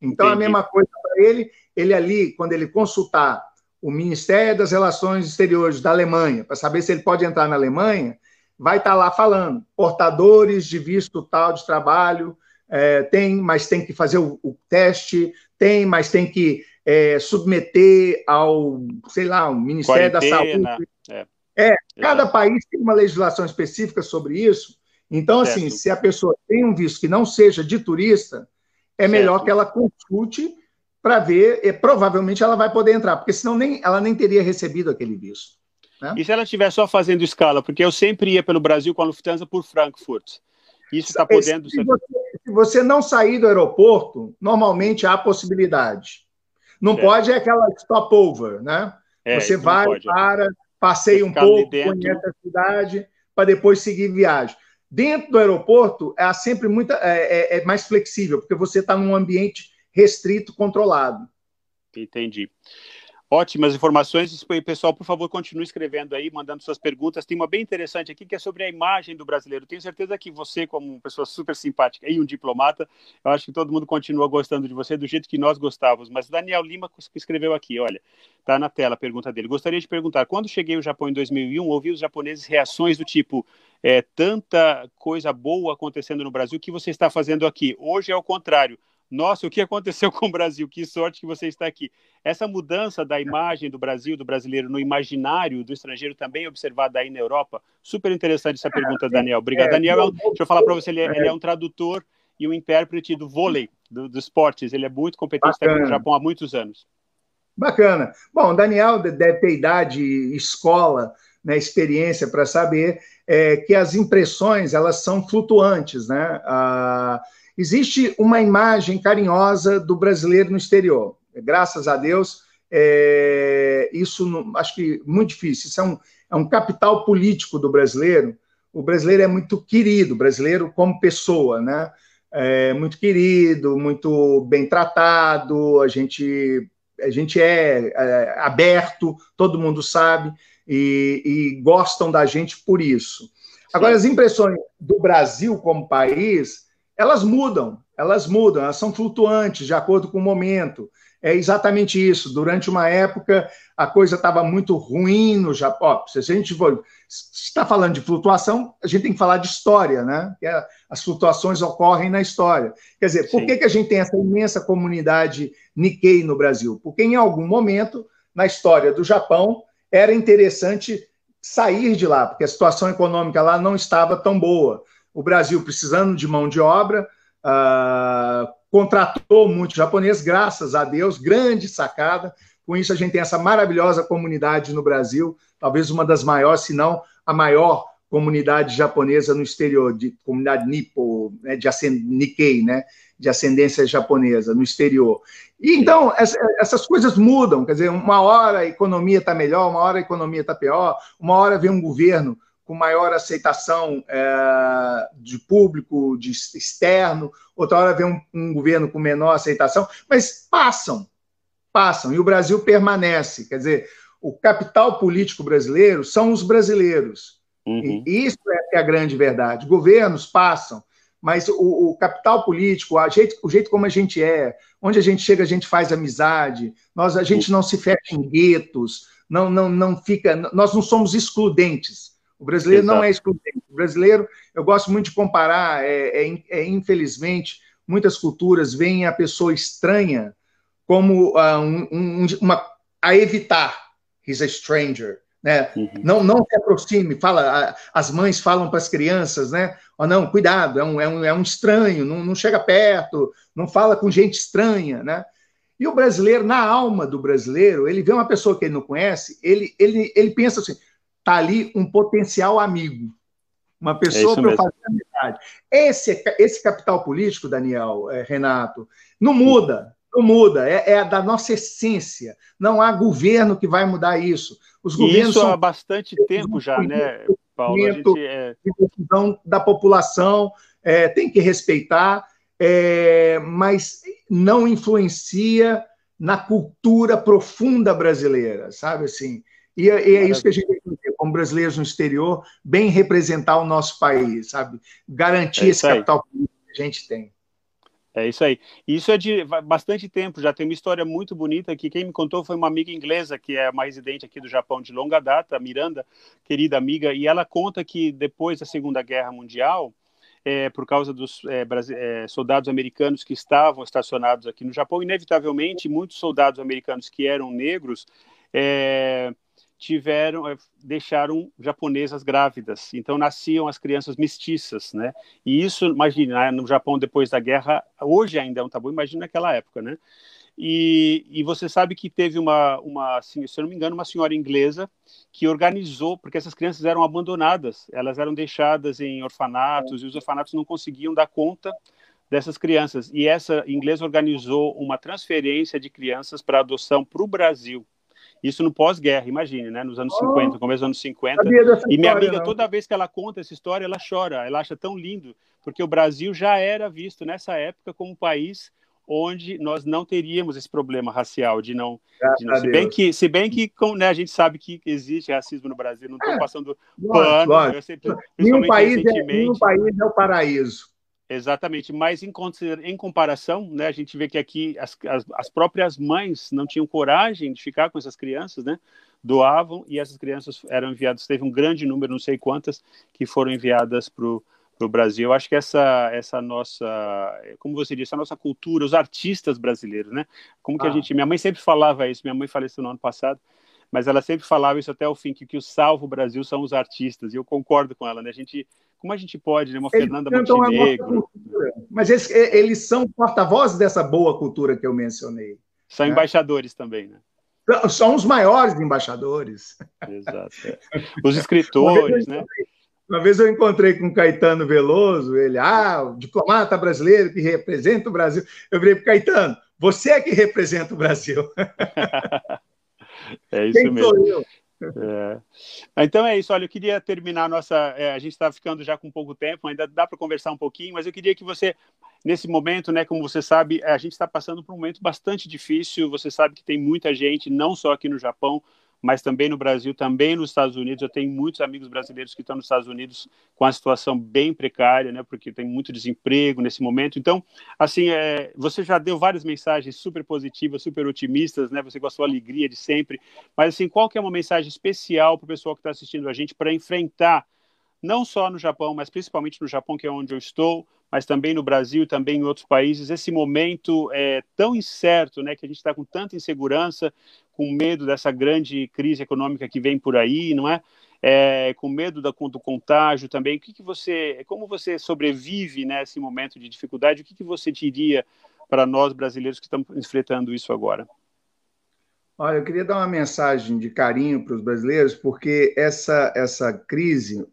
Então, Entendi. a mesma coisa para ele, ele ali, quando ele consultar o Ministério das Relações Exteriores da Alemanha, para saber se ele pode entrar na Alemanha, vai estar tá lá falando, portadores de visto tal de trabalho, é, tem, mas tem que fazer o, o teste, tem, mas tem que é, submeter ao, sei lá, o Ministério Quarentena, da Saúde. É, é cada país tem uma legislação específica sobre isso. Então, assim, certo. assim, se a pessoa tem um visto que não seja de turista, é certo. melhor que ela consulte para ver, e provavelmente ela vai poder entrar, porque senão nem, ela nem teria recebido aquele visto. Né? E se ela estiver só fazendo escala? Porque eu sempre ia pelo Brasil com a Lufthansa por Frankfurt. Isso está podendo se você, se você, não sair do aeroporto, normalmente há possibilidade. Não pode é aquela stopover, né? É, você vai, pode, para, passeia um pouco, conhece a cidade, para depois seguir viagem. Dentro do aeroporto, é sempre muita, é, é, é mais flexível, porque você está num ambiente restrito, controlado. Entendi. Ótimas informações. Pessoal, por favor, continue escrevendo aí, mandando suas perguntas. Tem uma bem interessante aqui que é sobre a imagem do brasileiro. Tenho certeza que você, como uma pessoa super simpática e um diplomata, eu acho que todo mundo continua gostando de você do jeito que nós gostávamos. Mas Daniel Lima escreveu aqui, olha, tá na tela a pergunta dele. Gostaria de perguntar, quando cheguei ao Japão em 2001, ouvi os japoneses reações do tipo, é, tanta coisa boa acontecendo no Brasil, o que você está fazendo aqui? Hoje é o contrário nossa, o que aconteceu com o Brasil? Que sorte que você está aqui. Essa mudança da imagem do Brasil, do brasileiro, no imaginário do estrangeiro, também observada aí na Europa. Super interessante essa pergunta, Daniel. Obrigado. É, Daniel, é deixa eu falar para você, ele é, ele é, um tradutor e um intérprete do vôlei, dos do esportes. Ele é muito competente, está no Japão há muitos anos. Bacana. Bom, Daniel deve ter idade, escola, né, experiência para saber é, que as impressões elas são flutuantes, né? Ah, Existe uma imagem carinhosa do brasileiro no exterior. Graças a Deus, é, isso não, acho que muito difícil. Isso é um, é um capital político do brasileiro. O brasileiro é muito querido, o brasileiro como pessoa, né? É muito querido, muito bem tratado, a gente, a gente é, é aberto, todo mundo sabe, e, e, gostam da gente por isso. Agora, as impressões do Brasil como país elas mudam, elas mudam, elas são flutuantes de acordo com o momento. É exatamente isso. Durante uma época, a coisa estava muito ruim no Japão. Se a gente for, está falando de flutuação, a gente tem que falar de história, né? Que é, as flutuações ocorrem na história. Quer dizer, por que, que a gente tem essa imensa comunidade Nikkei no Brasil? Porque em algum momento, na história do Japão, era interessante sair de lá, porque a situação econômica lá não estava tão boa o Brasil precisando de mão de obra, uh, contratou muito japonês, graças a Deus, grande sacada. Com isso, a gente tem essa maravilhosa comunidade no Brasil, talvez uma das maiores, se não a maior comunidade japonesa no exterior, de comunidade Nippo, né, de Nikkei, né, de ascendência japonesa no exterior. E então essa, essas coisas mudam, quer dizer, uma hora a economia está melhor, uma hora a economia está pior, uma hora vem um governo com maior aceitação é, de público, de externo, outra hora vem um, um, governo com menor aceitação, mas passam, passam, e o Brasil permanece. Quer dizer, o capital político brasileiro são os brasileiros. Uhum. E isso é, é a grande verdade. Governos passam, mas o, o capital político, jeito, o jeito como a gente é, onde a gente chega, a gente faz amizade, nós, a gente não se fecha em guetos, não, não, não fica, nós não somos excludentes o brasileiro Exato. não é excludente. O brasileiro, eu gosto muito de comparar, é, é, é infelizmente, muitas culturas veem a pessoa estranha como uh, um, um, uma, a evitar. He's a stranger. Né? Uhum. Não, não se aproxime. Fala, as mães falam para as crianças, né? Oh, não, cuidado, é um, é um, é um estranho, não, não chega perto, não fala com gente estranha, né? E o brasileiro, na alma do brasileiro, ele vê uma pessoa que ele não conhece, ele, ele, ele pensa assim: está ali um potencial amigo, uma pessoa é para fazer amizade. Esse, esse capital político, Daniel, é, Renato, não muda, não muda, é, é, da nossa essência. Não há governo que vai mudar isso. Os governos isso são... há bastante tempo já, né, Paulo? A gente é... decisão da população, é, tem que respeitar, é, mas não influencia na cultura profunda brasileira, sabe assim? E, é, e é isso que a gente tem que como brasileiros no exterior, bem representar o nosso país, sabe? Garantir é esse capital político que a gente tem. É isso aí. Isso é de bastante tempo, já tem uma história muito bonita que quem me contou foi uma amiga inglesa, que é uma residente aqui do Japão de longa data, Miranda, querida amiga, e ela conta que depois da Segunda Guerra Mundial, é, por causa dos é, é, soldados americanos que estavam estacionados aqui no Japão, inevitavelmente muitos soldados americanos que eram negros é, tiveram eh, deixaram japonesas grávidas, então nasciam as crianças mestiças, né? E isso, imagina, no Japão depois da guerra, hoje ainda é um tabu, imagina naquela época, né? E, e você sabe que teve uma, uma, assim, se eu não me engano, uma senhora inglesa que organizou, porque essas crianças eram abandonadas, elas eram deixadas em orfanatos e os orfanatos não conseguiam dar conta dessas crianças. E essa inglesa organizou uma transferência de crianças para adoção para o Brasil Isso no pós-guerra, imagine, né? Nos anos oh, 50, começo dos anos 50. E minha amiga, não. toda vez que ela conta essa história, ela chora, ela acha tão lindo, porque o Brasil já era visto nessa época como um país onde nós não teríamos esse problema racial de não, de não se bem que se bem que né, a gente sabe que existe racismo no Brasil não estou é, passando pano lógico. Sempre, nenhum país é, nenhum país é o paraíso Exatamente, mas em, em comparação, né, a gente vê que aqui as, as, as, próprias mães não tinham coragem de ficar com essas crianças, né, doavam e essas crianças eram enviadas, teve um grande número, não sei quantas, que foram enviadas para o Brasil. Eu acho que essa, essa nossa, como você disse, a nossa cultura, os artistas brasileiros, né, como que ah. a gente, minha mãe sempre falava isso, minha mãe faleceu no ano passado, mas ela sempre falava isso até o fim, que, que o salvo Brasil são os artistas, e eu concordo com ela, né, a gente como a gente pode, né? Uma eles Fernanda Montenegro. Mas eles, eles são porta-vozes dessa boa cultura que eu mencionei. São né? embaixadores também, né? São os maiores embaixadores. Exato. É. Os escritores, né? Uma vez eu encontrei com Caetano Veloso, ele, ah, o diplomata brasileiro que representa o Brasil. Eu virei para Caetano, você é que representa o Brasil. é isso Quem mesmo. Sou eu? É. Então é isso. Olha, eu queria terminar a nossa. É, a gente está ficando já com pouco tempo, ainda dá para conversar um pouquinho, mas eu queria que você, nesse momento, né, como você sabe, a gente está passando por um momento bastante difícil. Você sabe que tem muita gente, não só aqui no Japão, mas também no Brasil, também nos Estados Unidos. Eu tenho muitos amigos brasileiros que estão nos Estados Unidos com a situação bem precária, né, porque tem muito desemprego nesse momento. Então, assim, é, você já deu várias mensagens super positivas, super otimistas, né, você com a sua alegria de sempre, mas assim, qual que é uma mensagem especial para o pessoal que está assistindo a gente para enfrentar não só no Japão, mas principalmente no Japão, que é onde eu estou, mas também no Brasil, também em outros países, esse momento é tão incerto, né, que a gente está com tanta insegurança, com medo dessa grande crise econômica que vem por aí, não é? é com medo da, do contágio também. O que, que você, como você sobrevive nesse momento de dificuldade? O que, que você diria para nós brasileiros que estamos enfrentando isso agora? Olha, eu queria dar uma mensagem de carinho para os brasileiros, porque essa, essa crise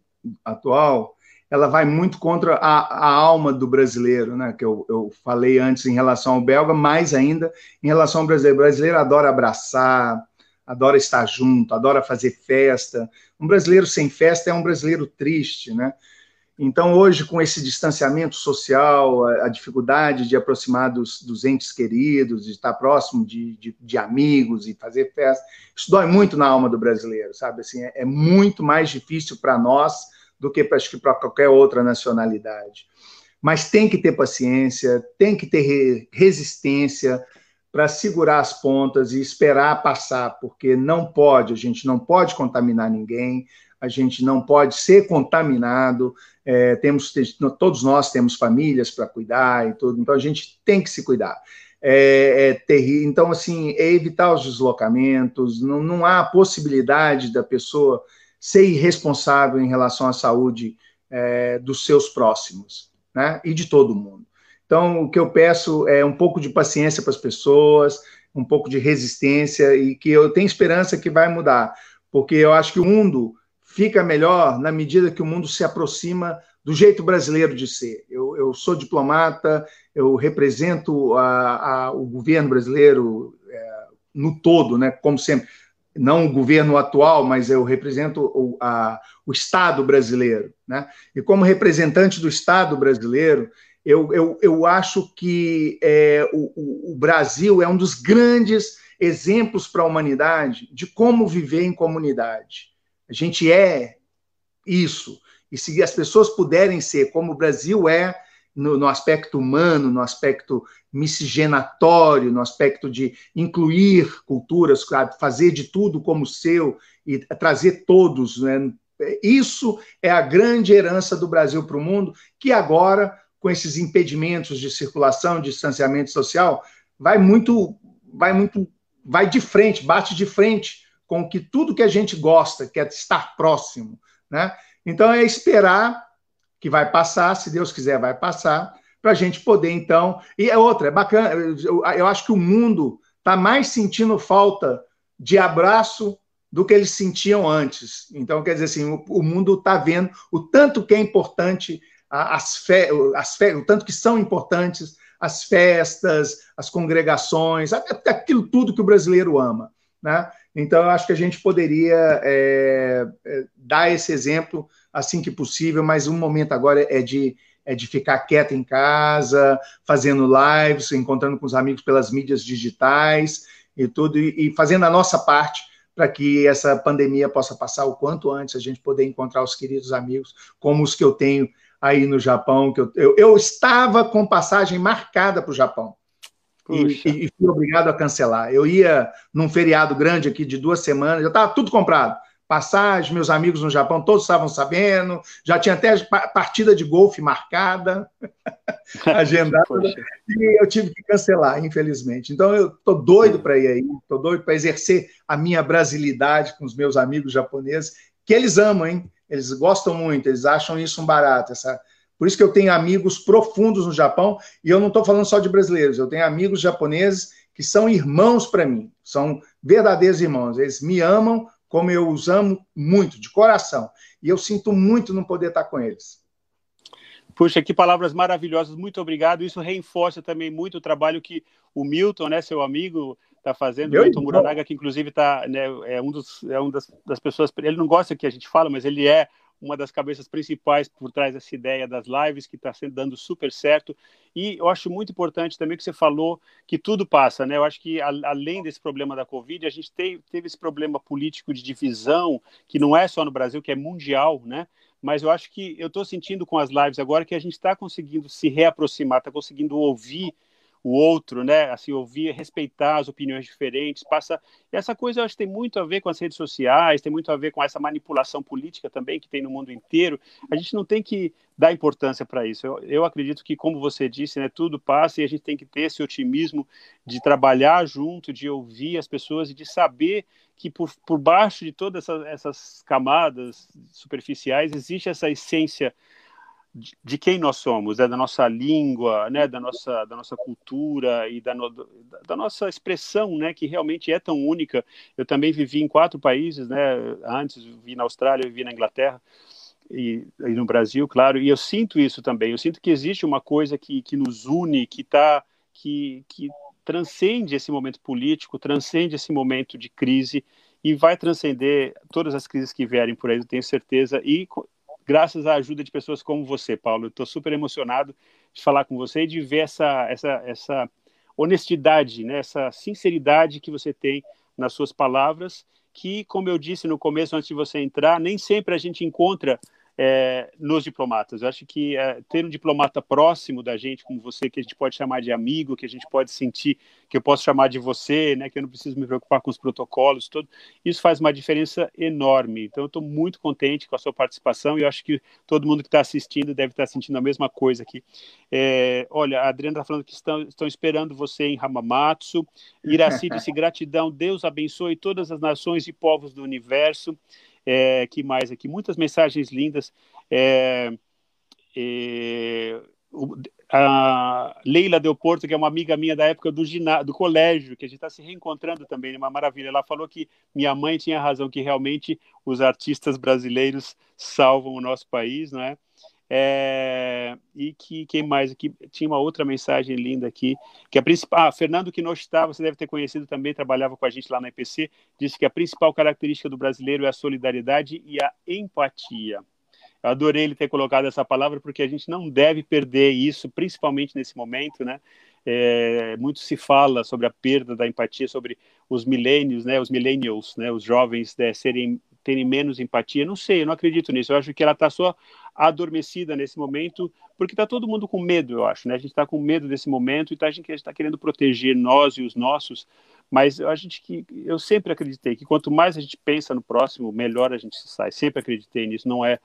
atual ela vai muito contra a, a alma do brasileiro, né? Que eu, eu falei antes em relação ao belga, mais ainda em relação ao brasileiro. O brasileiro adora abraçar, adora estar junto, adora fazer festa. Um brasileiro sem festa é um brasileiro triste, né? Então, hoje, com esse distanciamento social, a, dificuldade de aproximar dos, dos, entes queridos, de estar próximo de, de, de, amigos e fazer festa, isso dói muito na alma do brasileiro, sabe? Assim, é, é muito mais difícil para nós do que para qualquer outra nacionalidade. Mas tem que ter paciência, tem que ter resistência para segurar as pontas e esperar passar, porque não pode, a gente não pode contaminar ninguém, a gente não pode ser contaminado. É, temos todos nós temos famílias para cuidar e tudo, então a gente tem que se cuidar. É, é terrível. Então, assim, é evitar os deslocamentos, não, não há possibilidade da pessoa ser irresponsável em relação à saúde é, dos seus próximos, né? E de todo mundo. Então, o que eu peço é um pouco de paciência para as pessoas, um pouco de resistência e que eu tenho esperança que vai mudar, porque eu acho que o mundo fica melhor na medida que o mundo se aproxima do jeito brasileiro de ser. Eu, eu sou diplomata, eu represento a, a, o governo brasileiro é, no todo, né? Como sempre não o governo atual, mas eu represento o, a, o Estado brasileiro. Né? E como representante do Estado brasileiro, eu, eu, eu acho que é, o, o Brasil é um dos grandes exemplos para a humanidade de como viver em comunidade. A gente é isso. E se as pessoas puderem ser como o Brasil é, no, no, aspecto humano, no aspecto miscigenatório, no aspecto de incluir culturas, fazer de tudo como seu e trazer todos. Né? Isso é a grande herança do Brasil para o mundo, que agora, com esses impedimentos de circulação, de distanciamento social, vai muito, vai muito, vai de frente, bate de frente com que tudo que a gente gosta, que é estar próximo. Né? Então é esperar que vai passar, se Deus quiser, vai passar, para a gente poder, então. E é outra, é bacana, eu, eu acho que o mundo está mais sentindo falta de abraço do que eles sentiam antes. Então, quer dizer assim, o, o mundo está vendo o tanto que é importante as, fe, as fe, o tanto que são importantes as festas, as congregações, aquilo tudo que o brasileiro ama. Né? Então, eu acho que a gente poderia é, é, dar esse exemplo assim que possível, mas o momento agora é de, é de ficar quieto em casa, fazendo lives, encontrando com os amigos pelas mídias digitais e tudo, e, e fazendo a nossa parte para que essa pandemia possa passar o quanto antes, a gente poder encontrar os queridos amigos, como os que eu tenho aí no Japão, que eu, eu, eu estava com passagem marcada para o Japão. E, e, fui obrigado a cancelar. Eu ia num feriado grande aqui de duas semanas, já estava tudo comprado. Passagem, meus amigos no Japão todos estavam sabendo, já tinha até partida de golfe marcada, agendada, e eu tive que cancelar, infelizmente. Então eu estou doido para ir aí, estou doido para exercer a minha brasilidade com os meus amigos japoneses, que eles amam, hein? Eles gostam muito, eles acham isso um barato, essa, por isso que eu tenho amigos profundos no Japão, e eu não estou falando só de brasileiros, eu tenho amigos japoneses que são irmãos para mim, são verdadeiros irmãos. Eles me amam como eu os amo muito, de coração. E eu sinto muito não poder estar com eles. Puxa, que palavras maravilhosas, muito obrigado. Isso reforça também muito o trabalho que o Milton, né, seu amigo, está fazendo. o Milton Muranaga, que inclusive está, né, é um, dos, é um das, das pessoas, ele não gosta que a gente fala, mas ele é uma das cabeças principais por trás dessa ideia das lives, que está dando super certo. E eu acho muito importante também que você falou que tudo passa, né? Eu acho que a, além desse problema da Covid, a gente teve, teve esse problema político de divisão, que não é só no Brasil, que é mundial, né? Mas eu acho que eu estou sentindo com as lives agora que a gente está conseguindo se reaproximar, está conseguindo ouvir o outro, né? Assim, ouvir, respeitar as opiniões diferentes, passa. E essa coisa eu acho que tem muito a ver com as redes sociais, tem muito a ver com essa manipulação política também que tem no mundo inteiro. A gente não tem que dar importância para isso. Eu, eu, acredito que, como você disse, né, tudo passa e a gente tem que ter esse otimismo de trabalhar junto, de ouvir as pessoas e de saber que por, por baixo de todas essas, essas camadas superficiais existe essa essência de, quem nós somos, né? da nossa língua, né? da, nossa, da nossa cultura e da, no, da nossa expressão, né? que realmente é tão única. Eu também vivi em quatro países, né? antes vivi na Austrália, vivi na Inglaterra e, e, no Brasil, claro, e eu sinto isso também. Eu sinto que existe uma coisa que, que nos une, que está que, que transcende esse momento político, transcende esse momento de crise e vai transcender todas as crises que vierem por aí, eu tenho certeza. E graças à ajuda de pessoas como você, Paulo. Estou super emocionado de falar com você e de ver essa, essa, essa honestidade, né, essa sinceridade que você tem nas suas palavras, que, como eu disse no começo, antes de você entrar, nem sempre a gente encontra é, nos diplomatas. Eu acho que é, ter um diplomata próximo da gente, como você, que a gente pode chamar de amigo, que a gente pode sentir que eu posso chamar de você, né, que eu não preciso me preocupar com os protocolos, tudo, isso faz uma diferença enorme. Então, eu estou muito contente com a sua participação e eu acho que todo mundo que está assistindo deve estar tá sentindo a mesma coisa aqui. É, olha, a Adriana está falando que estão, estão esperando você em Hamamatsu. Iraci disse gratidão, Deus abençoe todas as nações e povos do universo. É, que mais aqui? Muitas mensagens lindas. É, é, a Leila Del Porto, que é uma amiga minha da época do, ginásio, do colégio, que a gente está se reencontrando também, uma maravilha. Ela falou que minha mãe tinha razão, que realmente os artistas brasileiros salvam o nosso país, não é? É, e que quem mais aqui? Tinha uma outra mensagem linda aqui que a principal ah, Fernando Quinostá, você deve ter conhecido também trabalhava com a gente lá na EPC disse que a principal característica do brasileiro é a solidariedade e a empatia. Eu adorei ele ter colocado essa palavra porque a gente não deve perder isso principalmente nesse momento né? É, muito se fala sobre a perda da empatia sobre os milênios né? Os millennials né? Os jovens né, serem terem menos empatia. Não sei, eu não acredito nisso. Eu acho que ela está só adormecida nesse momento, porque está todo mundo com medo, eu acho. Né? A gente está com medo desse momento e tá, a gente está querendo proteger nós e os nossos. Mas a gente que eu sempre acreditei que quanto mais a gente pensa no próximo, melhor a gente se sai. Sempre acreditei nisso. Não é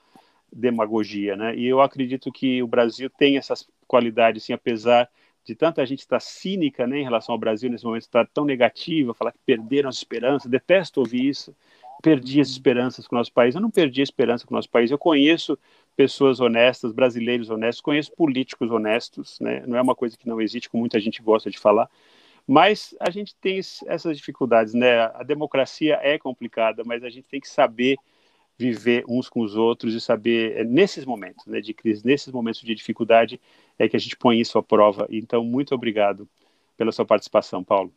demagogia, né? E eu acredito que o Brasil tem essas qualidades, assim, apesar de tanta gente estar cínica né, em relação ao Brasil nesse momento, estar tão negativa, falar que perderam as esperanças. Detesto ouvir isso perdi as esperanças com o nosso país. Eu não perdi a esperança com o nosso país. Eu conheço pessoas honestas, brasileiros honestos, conheço políticos honestos, né? Não é uma coisa que não existe, como muita gente gosta de falar. Mas a gente tem essas dificuldades, né? A democracia é complicada, mas a gente tem que saber viver uns com os outros e saber, é nesses momentos né, de crise, nesses momentos de dificuldade, é que a gente põe isso à prova. Então, muito obrigado pela sua participação, Paulo.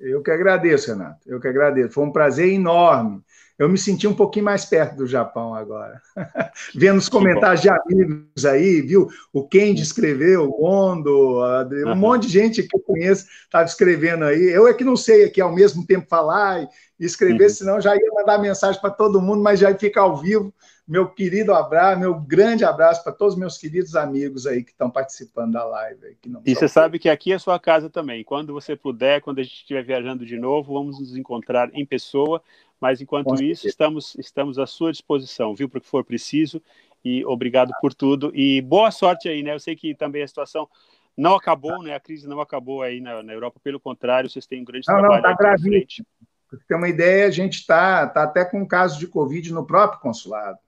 Eu que agradeço, Renato. Eu que agradeço. Foi um prazer enorme. Eu me senti um pouquinho mais perto do Japão agora. Vendo os comentários de amigos aí, viu? O Kendi escreveu, o Mondo, um uhum. monte de gente que eu conheço estava escrevendo aí. Eu é que não sei aqui ao mesmo tempo falar e escrever, uhum. senão já ia mandar mensagem para todo mundo, mas já fica ao vivo meu querido abraço, meu grande abraço para todos os meus queridos amigos aí que estão participando da live. e você sabe que aqui é sua casa também. Quando você puder, quando a gente estiver viajando de novo, vamos nos encontrar em pessoa. Mas enquanto isso, estamos, estamos à sua disposição, viu, para o que for preciso. E obrigado por tudo. E boa sorte aí, né? Eu sei que também a situação não acabou, né? A crise não acabou aí na, na Europa. Pelo contrário, vocês têm um grande não, trabalho. Não, está gravíssimo. Para ter uma ideia, a gente está tá até com um caso de Covid no próprio consulado.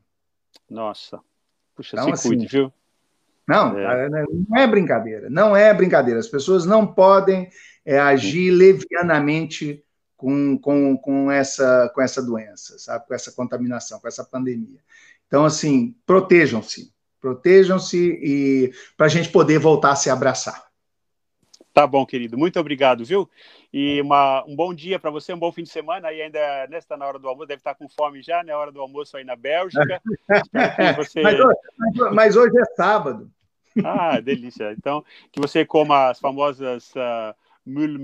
Nossa. Puxa, então, se assim, cuide, viu? Não, é. não é brincadeira. Não é brincadeira. As pessoas não podem é, agir levianamente com, com, com, essa, com essa doença, sabe? Com essa contaminação, com essa pandemia. Então, assim, protejam-se. Protejam-se e para a gente poder voltar a se abraçar. Tá bom, querido. Muito obrigado, viu? E uma, um bom dia para você, um bom fim de semana. E ainda nesta né, tá na hora do almoço, deve estar com fome já, né? Hora do almoço aí na Bélgica. você... mas, hoje, mas, hoje, é sábado. Ah, delícia. Então, que você coma as famosas uh, mule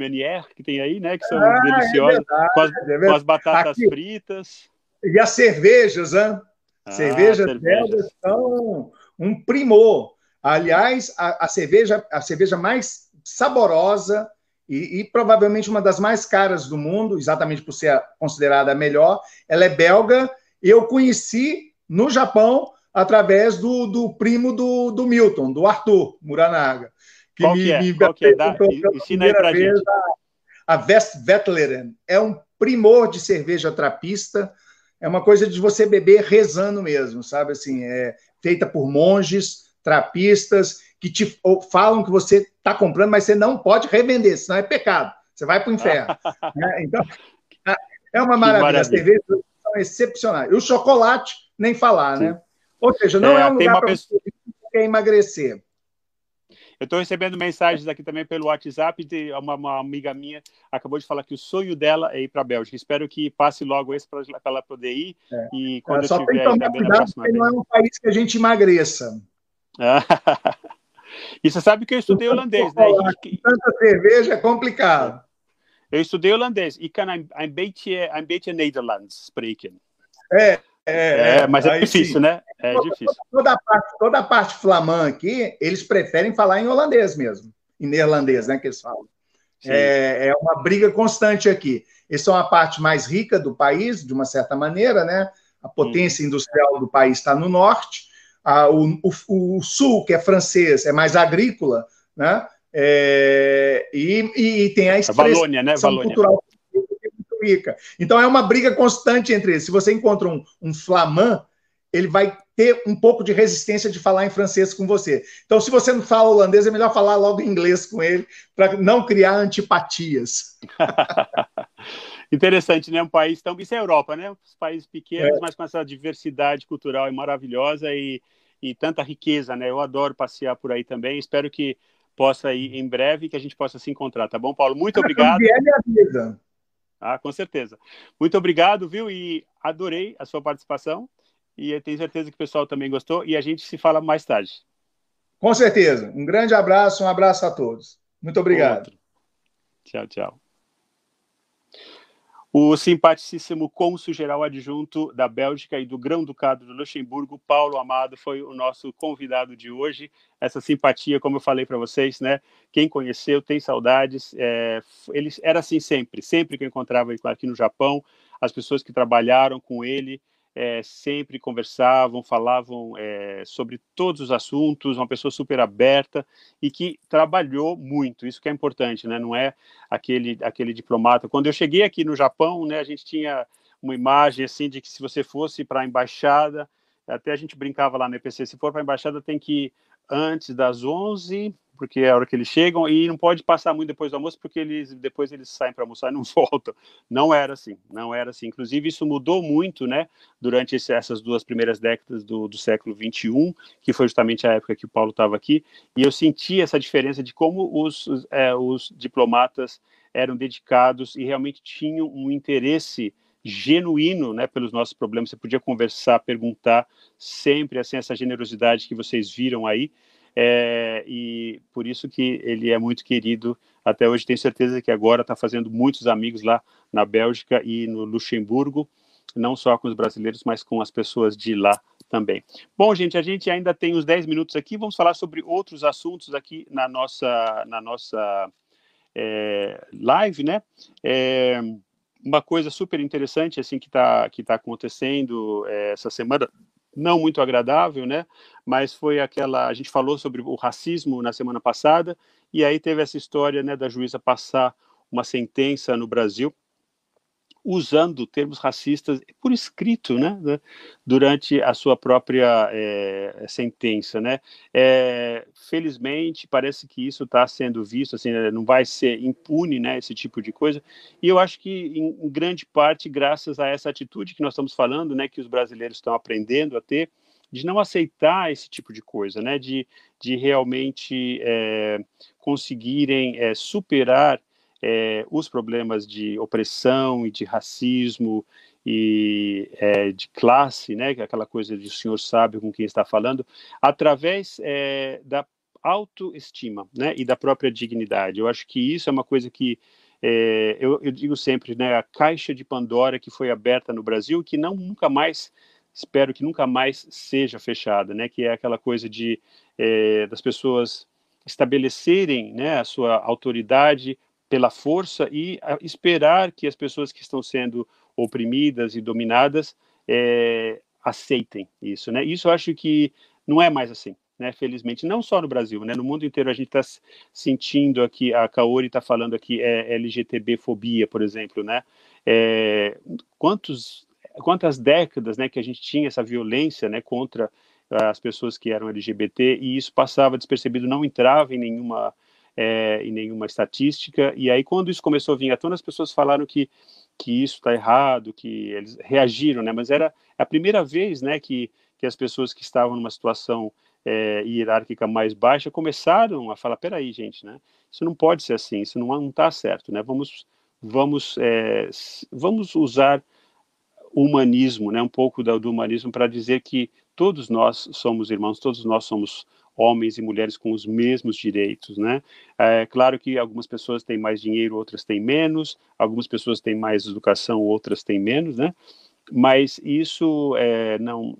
que tem aí, né? Que são ah, é deliciosas, é verdade, com, as, é com, as, batatas Aqui. fritas. E as cervejas, né? Ah, cervejas, cervejas. belgas são um primor. Aliás, a, a, cerveja, a cerveja mais saborosa e, e, provavelmente uma das mais caras do mundo, exatamente por ser considerada a melhor. Ela é belga. Eu conheci no Japão através do, do primo do, do Milton, do Arthur Muranaga. Que Qual me, que é? me Qual que é? Dá, ensina aí pra gente. A, a Westvetleren. É um primor de cerveja trapista. É uma coisa de você beber rezando mesmo, sabe? Assim, é feita por monges, trapistas, que te falam que você está comprando, mas você não pode revender, senão é pecado. Você vai para o inferno. né? Então, é uma maravilha. As cervejas são excepcionais. E o chocolate, nem falar, Sim. né? Ou seja, não é, é um lugar para pessoa... você emagrecer. Eu estou recebendo mensagens aqui também pelo WhatsApp de uma, uma, amiga minha acabou de falar que o sonho dela é ir para a Bélgica. Espero que passe logo esse para ela poder ir. É. E quando é, só eu tiver tem que tomar cuidado, porque não é um país que a gente emagreça. E você sabe que eu estudei holandês, né? Tanta cerveja é complicado. Eu estudei holandês. E kan een, een, beetje, een beetje Nederlands spreken. É, é, é, mas é difícil, sim. né? É toda, difícil. Toda a, parte, toda a parte flamã aqui, eles preferem falar em holandês mesmo, em neerlandês, né, que eles falam. É, é, uma briga constante aqui. Eles são a parte mais rica do país, de uma certa maneira, né? A potência industrial do país está no norte, a, o, o, o, sul, que é francês, é mais agrícola, né? É, e, e, tem a expressão Valônia, né? Valônia. cultural muito rica. Então é uma briga constante entre eles. Se você encontra um, um flamand, ele vai ter um pouco de resistência de falar em francês com você. Então, se você não fala holandês, é melhor falar logo inglês com ele, para não criar antipatias. Interessante, né? Um país tão. Isso é Europa, né? Os países pequenos, é. mas com essa diversidade cultural é maravilhosa e, e tanta riqueza, né? Eu adoro passear por aí também. Espero que possa ir em breve que a gente possa se encontrar, tá bom, Paulo? Muito obrigado. Ah, com certeza. Muito obrigado, viu? E adorei a sua participação. E eu tenho certeza que o pessoal também gostou. E a gente se fala mais tarde. Com certeza. Um grande abraço, um abraço a todos. Muito obrigado. Outro. Tchau, tchau. O simpaticíssimo cônsul geral adjunto da Bélgica e do Grão-Ducado do Luxemburgo, Paulo Amado, foi o nosso convidado de hoje. Essa simpatia, como eu falei para vocês, né? Quem conheceu tem saudades. É, ele era assim sempre, sempre que eu encontrava ele aqui no Japão, as pessoas que trabalharam com ele é, sempre conversavam, falavam é, sobre todos os assuntos, uma pessoa super aberta e que trabalhou muito, isso que é importante, né? Não é aquele, aquele diplomata. Quando eu cheguei aqui no Japão, né, a gente tinha uma imagem assim de que se você fosse para a embaixada, até a gente brincava lá no EPC, se for para a embaixada tem que antes das 11 porque é a hora que eles chegam, e não pode passar muito depois do almoço, porque eles depois eles saem para almoçar e não voltam. Não era assim, não era assim. Inclusive, isso mudou muito, né, durante esse, essas duas primeiras décadas do, do século XXI, que foi justamente a época que o Paulo estava aqui, e eu senti essa diferença de como os, é, os diplomatas eram dedicados e realmente tinham um interesse genuíno, né, pelos nossos problemas. Você podia conversar, perguntar sempre assim essa generosidade que vocês viram aí é, e por isso que ele é muito querido até hoje. Tenho certeza que agora está fazendo muitos amigos lá na Bélgica e no Luxemburgo, não só com os brasileiros, mas com as pessoas de lá também. Bom, gente, a gente ainda tem uns 10 minutos aqui, vamos falar sobre outros assuntos aqui na nossa, na nossa é, live, né? É, uma coisa super interessante assim que está que tá acontecendo é, essa semana não muito agradável, né? Mas foi aquela. A gente falou sobre o racismo na semana passada, e aí teve essa história né, da juíza passar uma sentença no Brasil usando termos racistas por escrito, né, né durante a sua própria é, sentença, né. É, felizmente parece que isso está sendo visto, assim, né, não vai ser impune, né, esse tipo de coisa. E eu acho que em, grande parte graças a essa atitude que nós estamos falando, né, que os brasileiros estão aprendendo a ter, de não aceitar esse tipo de coisa, né, de, de realmente é, conseguirem é, superar é, os problemas de opressão e de racismo e é, de classe, né, é aquela coisa de o senhor sabe com quem está falando, através é, da autoestima, né, e da própria dignidade. Eu acho que isso é uma coisa que é, eu, eu, digo sempre, né, a caixa de Pandora que foi aberta no Brasil, que não nunca mais espero que nunca mais seja fechada, né, que é aquela coisa de é, das pessoas estabelecerem, né, a sua autoridade pela força e esperar que as pessoas que estão sendo oprimidas e dominadas é, aceitem isso, né? Isso eu acho que não é mais assim, né? Felizmente, não só no Brasil, né? No mundo inteiro a gente está sentindo aqui, a Kaori está falando aqui é LGTB-fobia, por exemplo, né? É, quantos, quantas décadas, né, que a gente tinha essa violência, né, contra as pessoas que eram LGBT e isso passava despercebido, não entrava em nenhuma é, em nenhuma estatística. E aí, quando isso começou a vir à tona, as pessoas falaram que, que isso está errado, que eles reagiram, né? Mas era a primeira vez, né, que, que as pessoas que estavam numa situação é, hierárquica mais baixa começaram a falar: peraí, gente, né? Isso não pode ser assim, isso não está certo, né? Vamos, vamos, é, vamos usar o humanismo, né? Um pouco do humanismo para dizer que todos nós somos irmãos, todos nós somos homens e mulheres com os mesmos direitos, né? É claro que algumas pessoas têm mais dinheiro, outras têm menos, algumas pessoas têm mais educação, outras têm menos, né? Mas isso é, não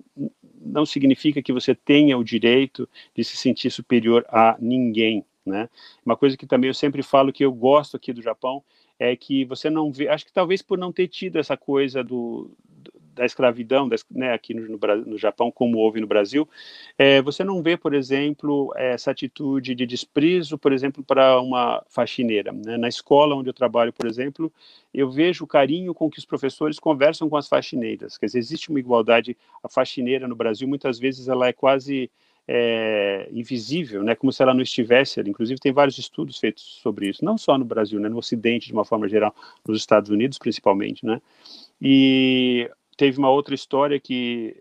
não significa que você tenha o direito de se sentir superior a ninguém, né? Uma coisa que também eu sempre falo que eu gosto aqui do Japão é que você não vê, acho que talvez por não ter tido essa coisa do, da escravidão, né, aqui no, no, Japão, como houve no Brasil, é, você não vê, por exemplo, essa atitude de desprezo, por exemplo, para uma faxineira. Né? Na escola onde eu trabalho, por exemplo, eu vejo o carinho com que os professores conversam com as faxineiras. Quer dizer, existe uma igualdade. A faxineira no Brasil, muitas vezes, ela é quase é, invisível, né, como se ela não estivesse. Inclusive, tem vários estudos feitos sobre isso, não só no Brasil, né, no Ocidente, de uma forma geral, nos Estados Unidos, principalmente, né. E teve uma outra história que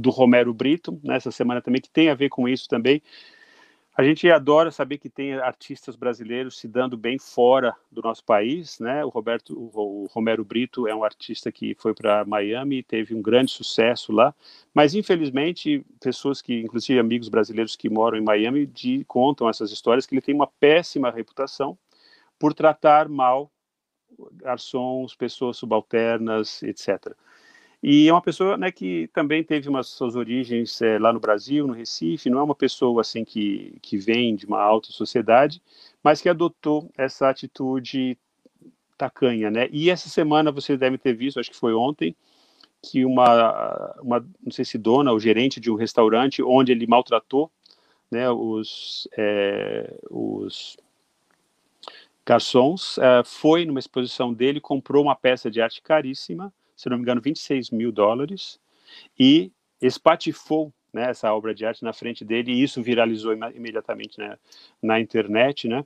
do Romero Brito nessa semana também que tem a ver com isso também. A gente adora saber que tem artistas brasileiros se dando bem fora do nosso país, né? O Roberto, o, Romero Brito é um artista que foi para Miami e teve um grande sucesso lá, mas infelizmente pessoas que, inclusive amigos brasileiros que moram em Miami, de, contam essas histórias que ele tem uma péssima reputação por tratar mal garçons, pessoas subalternas, etc. E é uma pessoa né, que também teve umas suas origens é, lá no Brasil, no Recife, não é uma pessoa assim que, que vem de uma alta sociedade, mas que adotou essa atitude tacanha, né? E essa semana você deve ter visto, acho que foi ontem, que uma, uma não sei se dona ou gerente de um restaurante onde ele maltratou né, os, é, os garçons, é, foi numa exposição dele, comprou uma peça de arte caríssima, se não me engano, 26 mil dólares, e espatifou né, essa obra de arte na frente dele e isso viralizou imediatamente né, na internet, né?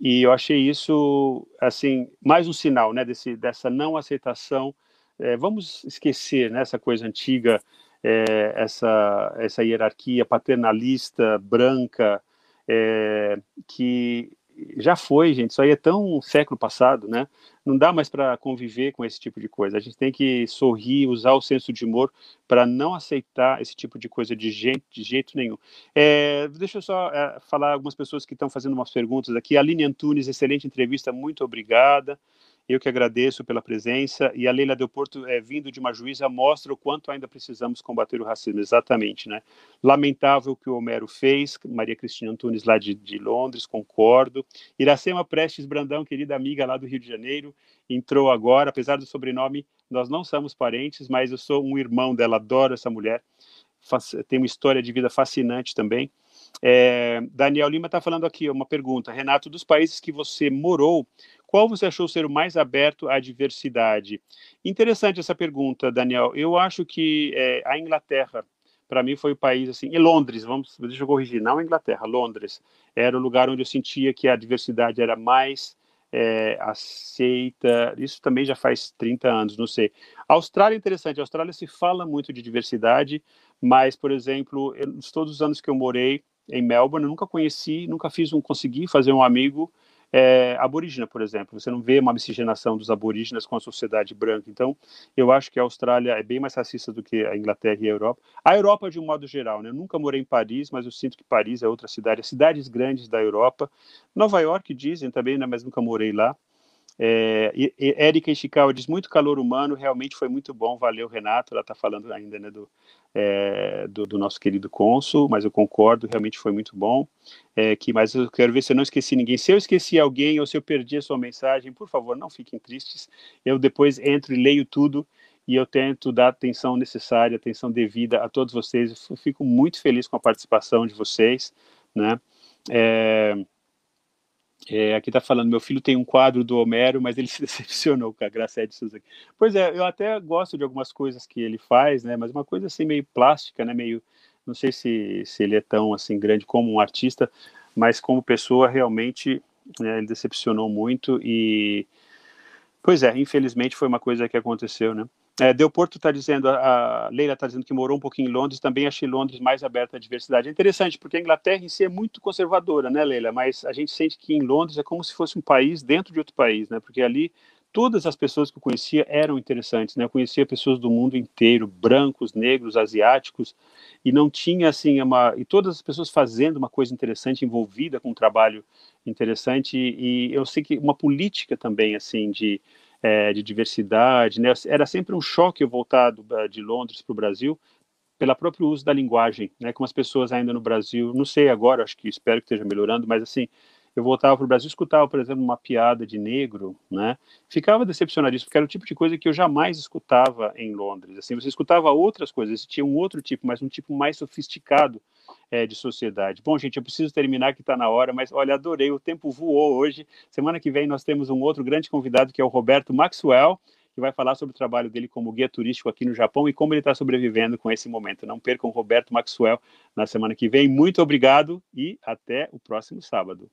E eu achei isso assim mais um sinal, né, desse dessa não aceitação. É, vamos esquecer né, essa coisa antiga, é, essa essa hierarquia paternalista branca é, que já foi, gente. Isso aí é tão século passado, né? Não dá mais para conviver com esse tipo de coisa. A gente tem que sorrir, usar o senso de humor para não aceitar esse tipo de coisa de jeito, de jeito nenhum. É, deixa eu só é, falar algumas pessoas que estão fazendo umas perguntas aqui. Aline Antunes, excelente entrevista, muito obrigada. Eu que agradeço pela presença. E a Leila Del Porto, é, vindo de uma juíza, mostra o quanto ainda precisamos combater o racismo. Exatamente, né? Lamentável o que o Homero fez. Maria Cristina Antunes, lá de, de Londres, concordo. Iracema Prestes Brandão, querida amiga lá do Rio de Janeiro, entrou agora. Apesar do sobrenome, nós não somos parentes, mas eu sou um irmão dela, adoro essa mulher. Tem uma história de vida fascinante também. É, Daniel Lima está falando aqui uma pergunta. Renato, dos países que você morou, qual você achou ser o mais aberto à diversidade? Interessante essa pergunta, Daniel. Eu acho que é, a Inglaterra, para mim, foi o país assim. E Londres, vamos, deixa eu corrigir, não a Inglaterra, Londres era o lugar onde eu sentia que a diversidade era mais é, aceita. Isso também já faz 30 anos, não sei. A Austrália é interessante. A Austrália se fala muito de diversidade, mas, por exemplo, eu, todos os anos que eu morei em Melbourne, eu nunca conheci, nunca fiz um, consegui fazer um amigo é, aborígena, por exemplo. Você não vê uma miscigenação dos aborígenas com a sociedade branca. Então, eu acho que a Austrália é bem mais racista do que a Inglaterra e a Europa. A Europa, de um modo geral, né? Eu nunca morei em Paris, mas eu sinto que Paris é outra cidade. As cidades grandes da Europa. Nova York, dizem também, né? mas nunca morei lá. É, e, e Érica Ishikawa diz muito calor humano, realmente foi muito bom, valeu Renato, ela está falando ainda né, do, é, do, do, nosso querido cônsul, mas eu concordo, realmente foi muito bom. É, que, mas eu quero ver se eu não esqueci ninguém. Se eu esqueci alguém ou se eu perdi a sua mensagem, por favor, não fiquem tristes. Eu depois entro e leio tudo e eu tento dar atenção necessária, atenção devida a todos vocês. Eu fico muito feliz com a participação de vocês, né? É, é, aqui está falando, meu filho tem um quadro do Homero, mas ele se decepcionou com a Graça de Souza. Pois é, eu até gosto de algumas coisas que ele faz, né? Mas uma coisa assim meio plástica, né? Meio, não sei se, se ele é tão assim grande como um artista, mas como pessoa realmente né, ele decepcionou muito e, pois é, infelizmente foi uma coisa que aconteceu, né? É, Del Porto está dizendo, a Leila está dizendo que morou um pouquinho em Londres, também achei Londres mais aberta à diversidade. É interessante, porque a Inglaterra em si é muito conservadora, né, Leila? Mas a gente sente que em Londres é como se fosse um país dentro de outro país, né? Porque ali todas as pessoas que eu conhecia eram interessantes, né? Eu conhecia pessoas do mundo inteiro, brancos, negros, asiáticos, e não tinha assim uma e todas as pessoas fazendo uma coisa interessante, envolvida com um trabalho interessante, e, e eu sei que uma política também assim de é, de diversidade, né? Era sempre um choque eu voltar do, de Londres para o Brasil pelo próprio uso da linguagem, né? Como as pessoas ainda no Brasil, não sei agora, acho que espero que esteja melhorando, mas assim, eu voltava para o Brasil, escutava, por exemplo, uma piada de negro, né? Ficava decepcionadíssimo, porque era o tipo de coisa que eu jamais escutava em Londres. Assim, você escutava outras coisas, tinha um outro tipo, mas um tipo mais sofisticado é, de sociedade. Bom, gente, eu preciso terminar que está na hora, mas olha, adorei, o tempo voou hoje. Semana que vem nós temos um outro grande convidado que é o Roberto Maxwell, que vai falar sobre o trabalho dele como guia turístico aqui no Japão e como ele está sobrevivendo com esse momento. Não percam o Roberto Maxwell na semana que vem. Muito obrigado e até o próximo sábado.